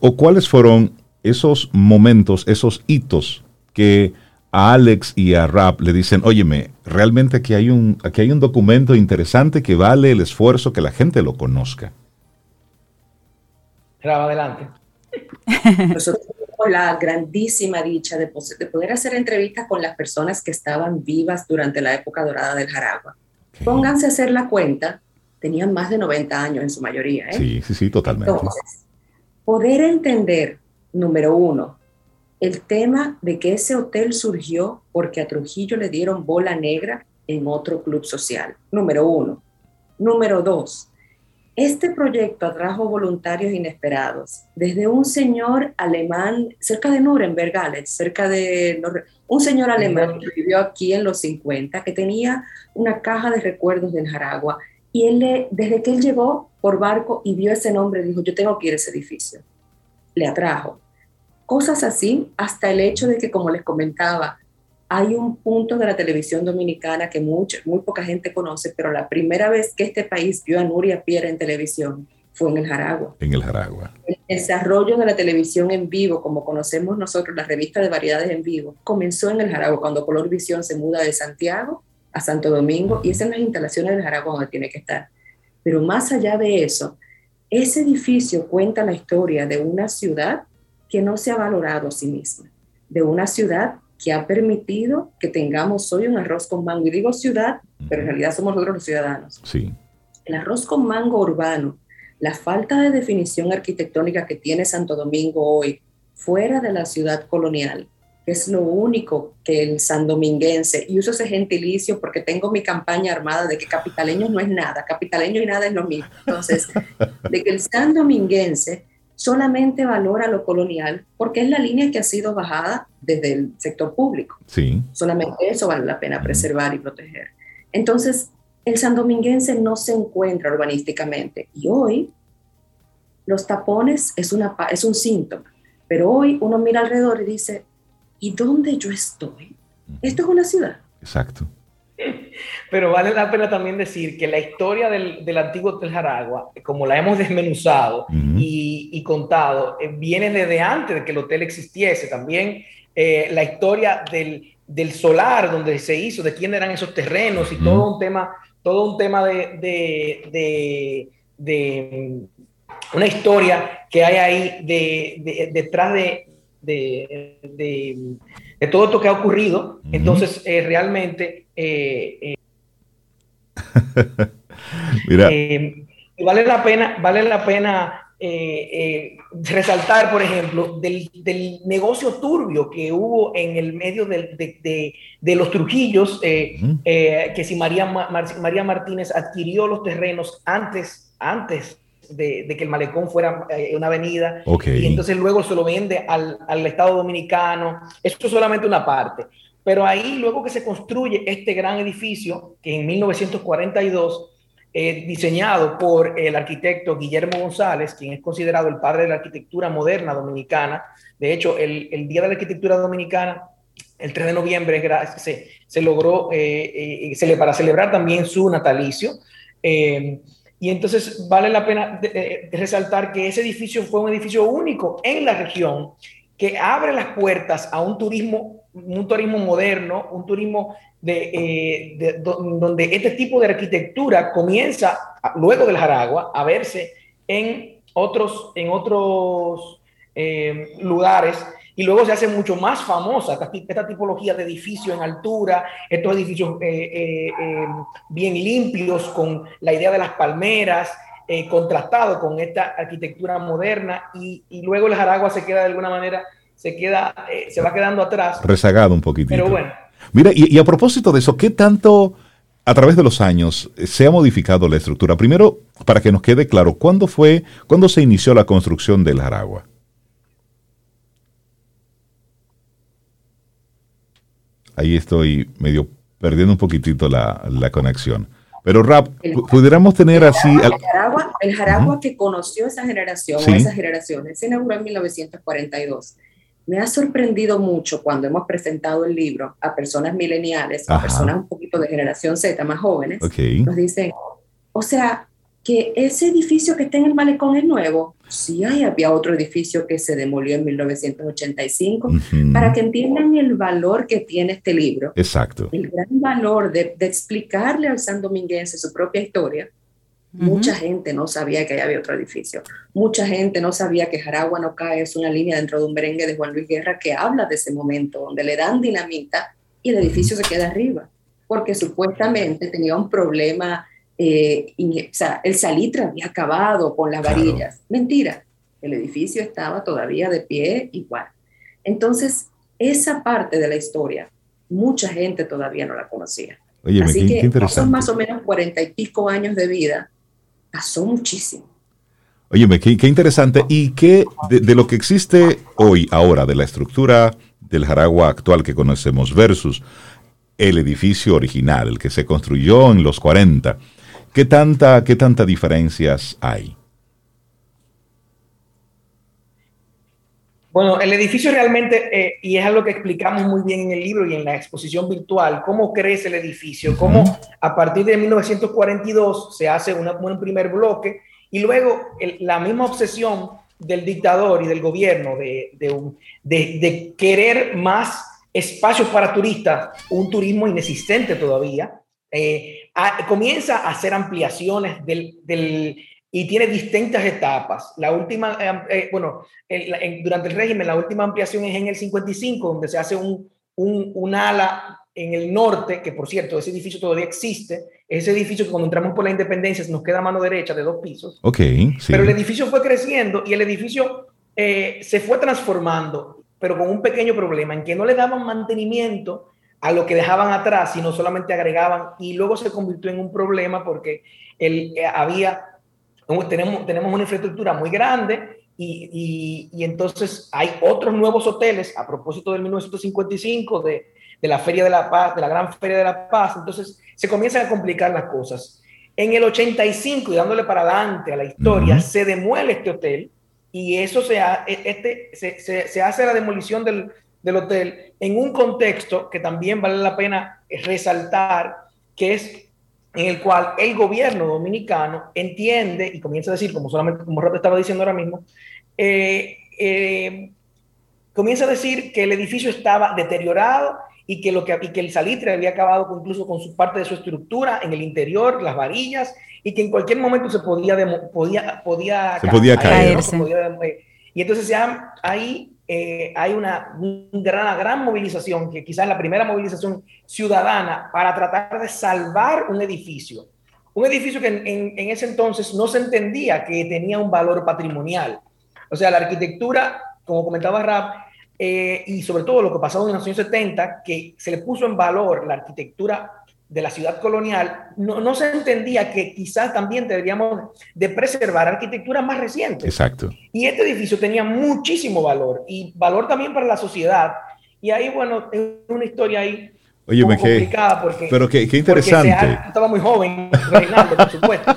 o cuáles fueron esos momentos, esos hitos que a Alex y a Rap le dicen, óyeme, realmente aquí hay un, aquí hay un documento interesante que vale el esfuerzo que la gente lo conozca? Rap, adelante. Nosotros tuvimos la grandísima dicha de, poder hacer entrevistas con las personas que estaban vivas durante la época dorada del Jaragua. Pónganse a hacer la cuenta tenían más de 90 años en su mayoría. ¿eh? Sí, sí, sí, totalmente. Entonces, poder entender, número uno, el tema de que ese hotel surgió porque a Trujillo le dieron bola negra en otro club social, número uno. Número dos, este proyecto atrajo voluntarios inesperados, desde un señor alemán, cerca de Nuremberg, Alex, cerca de... Un señor alemán que vivió aquí en los 50, que tenía una caja de recuerdos del Jaragua Y él, le, desde que él llegó por barco y vio ese nombre, dijo, yo tengo que ir a ese edificio. Le atrajo. Cosas así, hasta el hecho de que, como les comentaba, hay un punto de la televisión dominicana que mucha, muy poca gente conoce, pero la primera vez que este país vio a Nuria Piera en televisión fue en el Jaragua. En el Jaragua. El desarrollo de la televisión en vivo, como conocemos nosotros, la revista de variedades en vivo, comenzó en el Jaragua, cuando Color Visión se muda de Santiago a Santo Domingo, y es en las instalaciones del donde tiene que estar. Pero más allá de eso, ese edificio cuenta la historia de una ciudad que no se ha valorado a sí misma, de una ciudad que ha permitido que tengamos hoy un arroz con mango. Y digo ciudad, pero en realidad somos nosotros los ciudadanos. Sí. El arroz con mango urbano, la falta de definición arquitectónica que tiene Santo Domingo hoy, fuera de la ciudad colonial, es lo único que el sandominguense, y uso ese gentilicio porque tengo mi campaña armada de que capitaleño no es nada, capitaleño y nada es lo mismo. Entonces, de que el sandominguense solamente valora lo colonial porque es la línea que ha sido bajada desde el sector público. Sí. Solamente eso vale la pena preservar y proteger. Entonces, el sandominguense no se encuentra urbanísticamente y hoy los tapones es, una, es un síntoma, pero hoy uno mira alrededor y dice, ¿y dónde yo estoy? Esto es una ciudad. Exacto. Pero vale la pena también decir que la historia del, del antiguo Hotel Jaragua, como la hemos desmenuzado y, contado, eh, viene desde antes de que el hotel existiese. También eh, la historia del, del, solar donde se hizo, de quién eran esos terrenos y todo un tema, todo un tema de, de, de, una historia que hay ahí de, detrás de, de, todo esto que ha ocurrido. Entonces, eh, realmente eh, eh, Mira. Vale la pena, vale la pena resaltar, por ejemplo, del, negocio turbio que hubo en el medio de, los Trujillos, que si María, María Martínez adquirió los terrenos antes, antes de, que el malecón fuera una avenida, y entonces luego se lo vende al, al Estado Dominicano. Esto es solamente una parte. Pero ahí, luego que se construye este gran edificio, que en 1942, eh, diseñado por el arquitecto Guillermo González, quien es considerado el padre de la arquitectura moderna dominicana. De hecho, el, Día de la Arquitectura Dominicana, el 3 de noviembre, se, se logró eh, eh para celebrar también su natalicio. Y entonces vale la pena resaltar que ese edificio fue un edificio único en la región que abre las puertas a un turismo un turismo moderno, un turismo de, eh, donde este tipo de arquitectura comienza, luego del Jaragua, a verse en otros, en otros eh, lugares y luego se hace mucho más famosa esta, tipología de edificio en altura, estos edificios eh, bien limpios con la idea de las palmeras, contrastado con esta arquitectura moderna y, y luego el Jaragua se queda de alguna manera se queda, eh, se va quedando atrás. Rezagado un poquitito. Pero bueno. Mira, y, a propósito de eso, ¿qué tanto a través de los años eh, se ha modificado la estructura? Primero, para que nos quede claro, ¿cuándo fue, cuándo se inició la construcción del Jaragua? Ahí estoy medio perdiendo un poquitito la, conexión. Pero Rap, pudiéramos tener así... El Jaragua, que conoció esa generación, o esas generaciones, se inauguró en 1942 me ha sorprendido mucho cuando hemos presentado el libro a personas mileniales, a personas un poquito de generación Z, más jóvenes, nos dicen, o sea, que ese edificio que está en el malecón es nuevo. Sí, hay, había otro edificio que se demolió en 1985, para que entiendan el valor que tiene este libro. Exacto. El gran valor de, de explicarle al san dominguense su propia historia, Mucha gente no sabía que había otro edificio. Mucha gente no sabía que Jaragua no cae es una línea dentro de un merengue de Juan Luis Guerra que habla de ese momento donde le dan dinamita y el edificio se queda arriba, porque supuestamente tenía un problema, eh, o sea, el salitre había acabado con las varillas. Mentira, el edificio estaba todavía de pie igual. Entonces, esa parte de la historia, mucha gente todavía no la conocía. Así que son más o menos cuarenta y pico años de vida pasó muchísimo. Óyeme, qué, qué, interesante. ¿Y qué de, lo que existe hoy, ahora, de la estructura del Jaragua actual que conocemos versus el edificio original, el que se construyó en los 40, ¿Qué tanta, qué tanta diferencias hay? Bueno, el edificio realmente, eh, y es algo que explicamos muy bien en el libro y en la exposición virtual, cómo crece el edificio, cómo a partir de 1942 se hace un primer bloque y luego la misma obsesión del dictador y del gobierno de, de, querer más espacios para turistas, un turismo inexistente todavía, eh, comienza a hacer ampliaciones del, y tiene distintas etapas. La última, eh, eh, bueno, durante el régimen, la última ampliación es en el 55, donde se hace un, un, ala en el norte, que por cierto, ese edificio todavía existe, ese edificio que cuando entramos por la independencia nos queda a mano derecha de dos pisos. Ok, Pero el edificio fue creciendo y el edificio eh, se fue transformando, pero con un pequeño problema, en que no le daban mantenimiento a lo que dejaban atrás, sino solamente agregaban y luego se convirtió en un problema porque el, había tenemos, tenemos una infraestructura muy grande y, y, entonces hay otros nuevos hoteles a propósito del 1955, de, de, la Feria de la Paz, de la Gran Feria de la Paz, entonces se comienzan a complicar las cosas. En el 85, y dándole para adelante a la historia, se demuele este hotel y eso se, e, este, se, se, se hace la demolición del, del hotel en un contexto que también vale la pena resaltar, que es en el cual el gobierno dominicano entiende y comienza a decir, como solamente como Rato estaba diciendo ahora mismo, eh, eh, comienza a decir que el edificio estaba deteriorado y que, lo que, y que el salitre había acabado incluso con su parte de su estructura en el interior, las varillas, y que en cualquier momento se podía, podía, podía, se podía caer. y entonces ya ahí eh, hay una, gran, gran movilización, que quizás la primera movilización ciudadana para tratar de salvar un edificio. Un edificio que en, ese entonces no se entendía que tenía un valor patrimonial. O sea, la arquitectura, como comentaba Rap, eh, y sobre todo lo que pasó en los años 70, que se le puso en valor la arquitectura de la ciudad colonial, no, se entendía que quizás también deberíamos de preservar arquitectura más reciente. Exacto. Y este edificio tenía muchísimo valor y valor también para la sociedad. Y ahí, bueno, es una historia ahí Oye, un complicada porque... Pero qué, qué interesante. estaba muy joven, Reinaldo, por supuesto.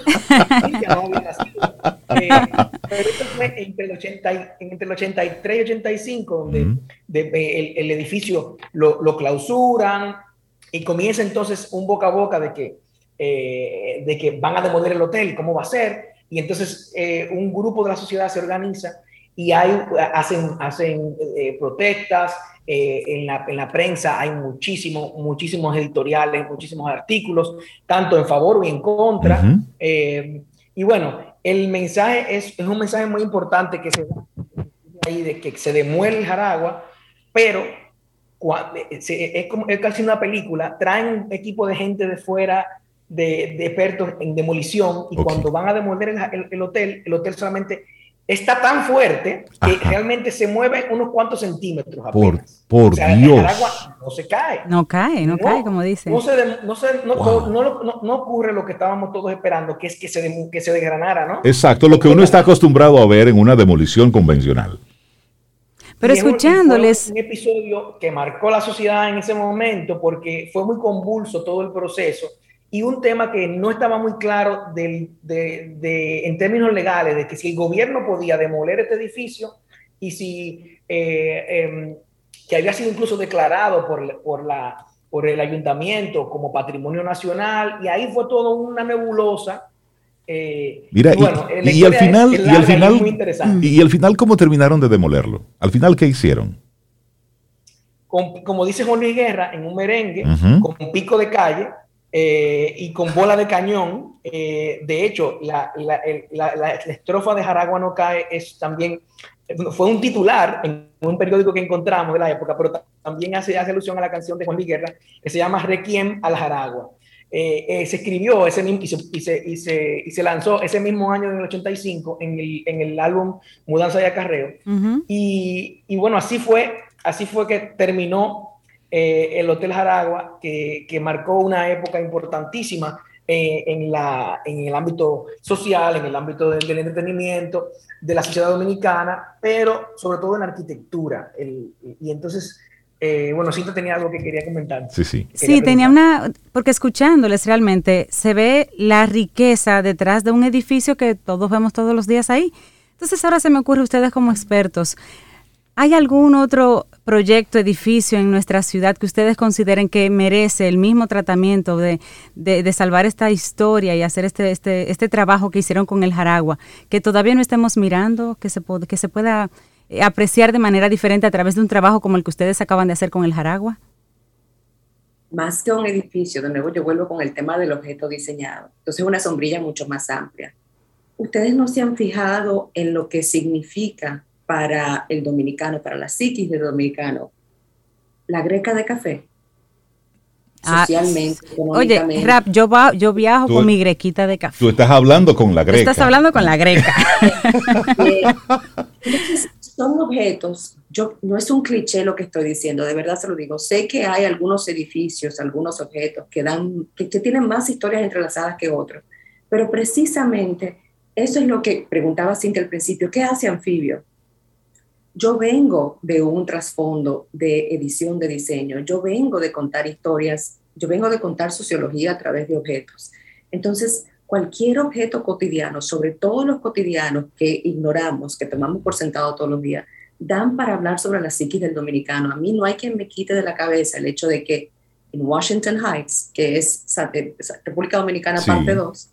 eh, pero esto fue entre el, 80 entre el 83 y 85, donde el, el, edificio lo, lo clausuran, y comienza entonces un boca a boca de que, eh, de que van a demoler el hotel, cómo va a ser. Y entonces eh, un grupo de la sociedad se organiza y hay, hacen, hacen eh, protestas. en, la, en, la, prensa hay muchísimos, muchísimos editoriales, muchísimos artículos, tanto en favor y en contra. y bueno, el mensaje es, es un mensaje muy importante que se da ahí de que se demuele el Jaragua, pero es, como, es casi una película, traen un equipo de gente de fuera, de, de expertos en demolición, y cuando van a demoler el, el, hotel, el hotel solamente está tan fuerte que realmente se mueve unos cuantos centímetros. Por, por Dios. no se cae. No cae, no, cae, como dice. No, se no, se, no, no, no, ocurre lo que estábamos todos esperando, que es que se, que se desgranara, ¿no? Exacto, lo que uno está acostumbrado a ver en una demolición convencional. Pero escuchándoles... Un, episodio que marcó la sociedad en ese momento porque fue muy convulso todo el proceso y un tema que no estaba muy claro de, de, en términos legales, de que si el gobierno podía demoler este edificio y si eh, em, que había sido incluso declarado por, por, la, por el ayuntamiento como patrimonio nacional, y ahí fue todo una nebulosa eh, Mira, y, al final, y al final, y, al final, ¿cómo terminaron de demolerlo? Al final, ¿qué hicieron? como dice Juan Luis Guerra, en un merengue, con un pico de calle eh, y con bola de cañón. Eh, de hecho, la, la, estrofa de Jaragua no cae es también, fue un titular en un periódico que encontramos de la época, pero también hace, hace alusión a la canción de Juan Luis Guerra, que se llama Requiem al Jaragua. Eh, eh, se escribió ese mismo, y, se, y, se, y, se, lanzó ese mismo año, en el 85, en el, en el álbum Mudanza y Acarreo. y, y, bueno, así fue, así fue que terminó eh, el Hotel Jaragua, que, que, marcó una época importantísima en, la, en el ámbito social, en el ámbito del, del, entretenimiento, de la sociedad dominicana, pero sobre todo en la arquitectura. El, y entonces Eh, bueno, Cinta tenía algo que quería comentar. Sí, sí. Sí, tenía una, porque escuchándoles realmente se ve la riqueza detrás de un edificio que todos vemos todos los días ahí. Entonces ahora se me ocurre ustedes como expertos, ¿hay algún otro proyecto, edificio en nuestra ciudad que ustedes consideren que merece el mismo tratamiento de, de, salvar esta historia y hacer este, este, este trabajo que hicieron con el Jaragua, que todavía no estemos mirando, que se, que se pueda apreciar de manera diferente a través de un trabajo como el que ustedes acaban de hacer con el Jaragua? Más que un edificio, de nuevo yo vuelvo con el tema del objeto diseñado. Entonces una sombrilla mucho más amplia. Ustedes no se han fijado en lo que significa para el dominicano, para la psiquis del dominicano, la greca de café. Ah, socialmente, Oye, Rap, yo, va, yo viajo con mi grequita de café. Tú estás hablando con la greca. estás hablando con la greca. Entonces, son objetos, yo, no es un cliché lo que estoy diciendo, de verdad se lo digo. Sé que hay algunos edificios, algunos objetos que, dan, que, que tienen más historias entrelazadas que otros, pero precisamente eso es lo que preguntaba Cintia al principio, ¿qué hace anfibio? yo vengo de un trasfondo de edición de diseño, yo vengo de contar historias, yo vengo de contar sociología a través de objetos. Entonces, cualquier objeto cotidiano, sobre todo los cotidianos que ignoramos, que tomamos por sentado todos los días, dan para hablar sobre la psiquis del dominicano. A mí no hay quien me quite de la cabeza el hecho de que en Washington Heights, que es República Dominicana parte 2,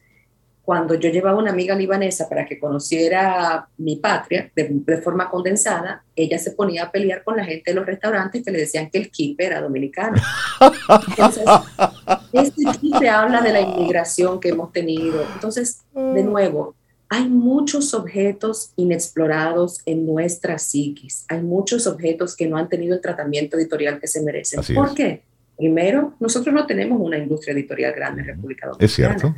cuando yo llevaba una amiga libanesa para que conociera mi patria de, forma condensada, ella se ponía a pelear con la gente de los restaurantes que le decían que el kipe era dominicano. Entonces, este kipe habla de la inmigración que hemos tenido. Entonces, de nuevo, hay muchos objetos inexplorados en nuestra psiquis. Hay muchos objetos que no han tenido el tratamiento editorial que se merecen. ¿Por qué? Primero, nosotros no tenemos una industria editorial grande en República Dominicana. Es cierto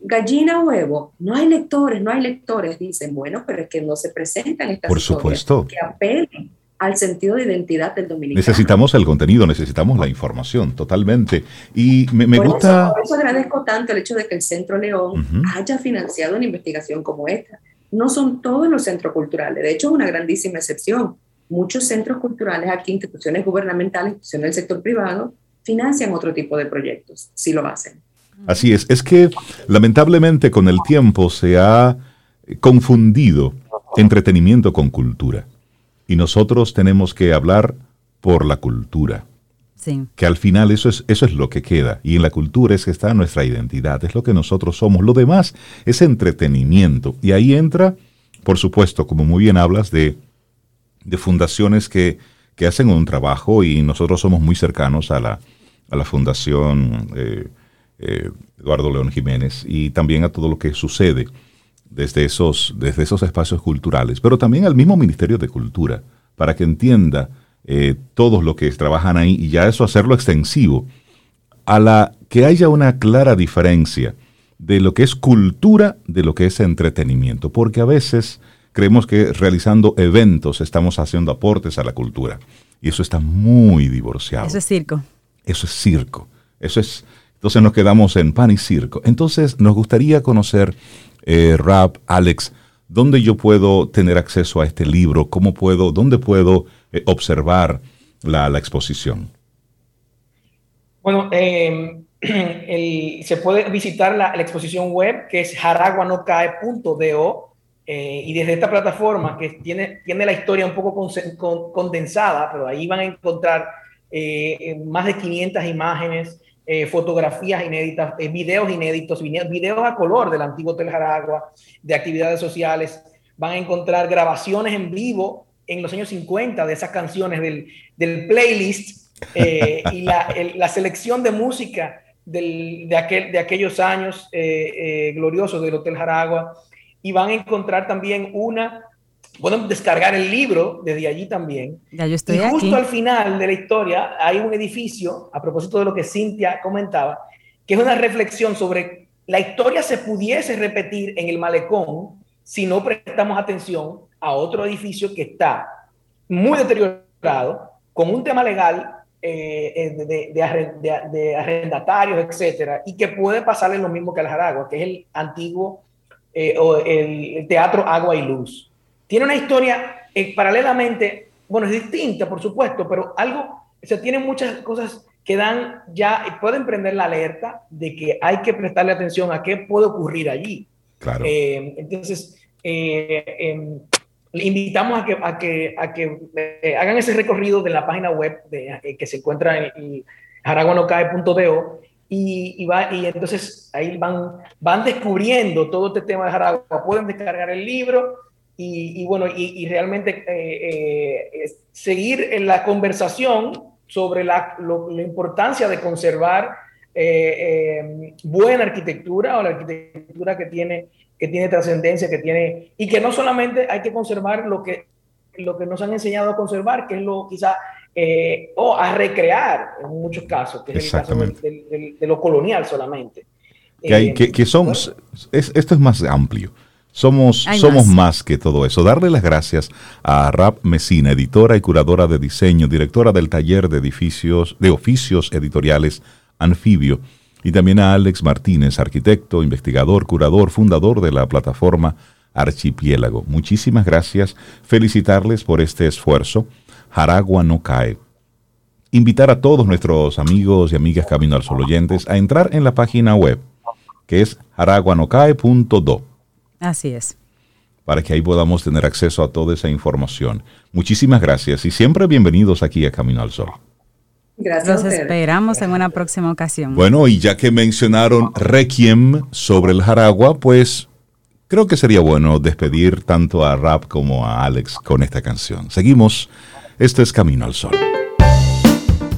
gallina huevo, no hay lectores, no hay lectores, dicen, bueno, pero es que no se presentan estas Por supuesto. que apelen al sentido de identidad del dominicano. Necesitamos el contenido, necesitamos la información, totalmente. Y me, gusta... por eso agradezco tanto el hecho de que el Centro León haya financiado una investigación como esta. No son todos los centros culturales, de hecho es una grandísima excepción. Muchos centros culturales aquí, instituciones gubernamentales, instituciones del sector privado, financian otro tipo de proyectos, si lo hacen. Así es, es que lamentablemente con el tiempo se ha confundido entretenimiento con cultura. Y nosotros tenemos que hablar por la cultura. Sí. Que al final eso es, eso es lo que queda. Y en la cultura es que está nuestra identidad, es lo que nosotros somos. Lo demás es entretenimiento. Y ahí entra, por supuesto, como muy bien hablas, de, de fundaciones que, que, hacen un trabajo y nosotros somos muy cercanos a la, a la Fundación eh, eh, Eduardo León Jiménez, y también a todo lo que sucede desde esos, desde esos espacios culturales, pero también al mismo Ministerio de Cultura, para que entienda eh, todos los que trabajan ahí y ya eso hacerlo extensivo, a la que haya una clara diferencia de lo que es cultura de lo que es entretenimiento, porque a veces creemos que realizando eventos estamos haciendo aportes a la cultura y eso está muy divorciado. Eso es circo. Eso es circo. Eso es entonces nos quedamos en pan y circo. Entonces nos gustaría conocer, eh, Rap, Alex, dónde yo puedo tener acceso a este libro, cómo puedo, dónde puedo eh, observar la, exposición. Bueno, em, se puede visitar la, exposición web que es jaraguanocae.do eh, y desde esta plataforma que tiene, tiene la historia un poco condensada, pero ahí van a encontrar eh, más de 500 imágenes, eh, fotografías inéditas, eh, videos inéditos, videos a color del antiguo Hotel Jaragua, de actividades sociales. Van a encontrar grabaciones en vivo en los años 50 de esas canciones del, playlist eh, y la, selección de música de, aquel, de aquellos años gloriosos del Hotel Jaragua. Y van a encontrar también una Pueden descargar el libro desde allí también. Ya yo estoy y justo al final de la historia hay un edificio, a propósito de lo que Cintia comentaba, que es una reflexión sobre la historia se pudiese repetir en el malecón si no prestamos atención a otro edificio que está muy deteriorado, con un tema legal eh, eh, de, arrendatarios, etcétera, y que puede pasarle lo mismo que al Jaragua, que es el antiguo eh, o el teatro Agua y Luz tiene una historia eh, paralelamente, bueno, es distinta, por supuesto, pero algo se tienen muchas cosas que dan ya, pueden prender la alerta de que hay que prestarle atención a qué puede ocurrir allí. Claro. Eh, entonces, eh, em, invitamos a que, a que, a que eh, hagan ese recorrido de la página web de, que se encuentra en, jaraguanocae.do y, y, va, y entonces ahí van, van descubriendo todo este tema de Jaragua. Pueden descargar el libro y, y bueno, y, realmente seguir en la conversación sobre la, la importancia de conservar eh, eh, buena arquitectura o la arquitectura que tiene, que tiene trascendencia, que tiene, y que no solamente hay que conservar lo que, lo que nos han enseñado a conservar, que es lo quizá, eh, o a recrear en muchos casos, que es el caso de, lo colonial solamente. Que, hay, que, que somos, esto es más amplio. Somos, somos más. que todo eso. Darle las gracias a Rap Mesina, editora y curadora de diseño, directora del taller de edificios, de oficios editoriales Anfibio, y también a Alex Martínez, arquitecto, investigador, curador, fundador de la plataforma Archipiélago. Muchísimas gracias. Felicitarles por este esfuerzo. Jaragua no cae. Invitar a todos nuestros amigos y amigas Camino al Sol oyentes a entrar en la página web, que es jaraguanocae.do. Así es. Para que ahí podamos tener acceso a toda esa información. Muchísimas gracias y siempre bienvenidos aquí a Camino al Sol. Gracias. Los esperamos en una próxima ocasión. Bueno, y ya que mencionaron Requiem sobre el Jaragua, pues creo que sería bueno despedir tanto a Rap como a Alex con esta canción. Seguimos. Esto es Camino al Sol.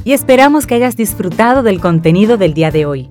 Y esperamos que hayas disfrutado del contenido del día de hoy.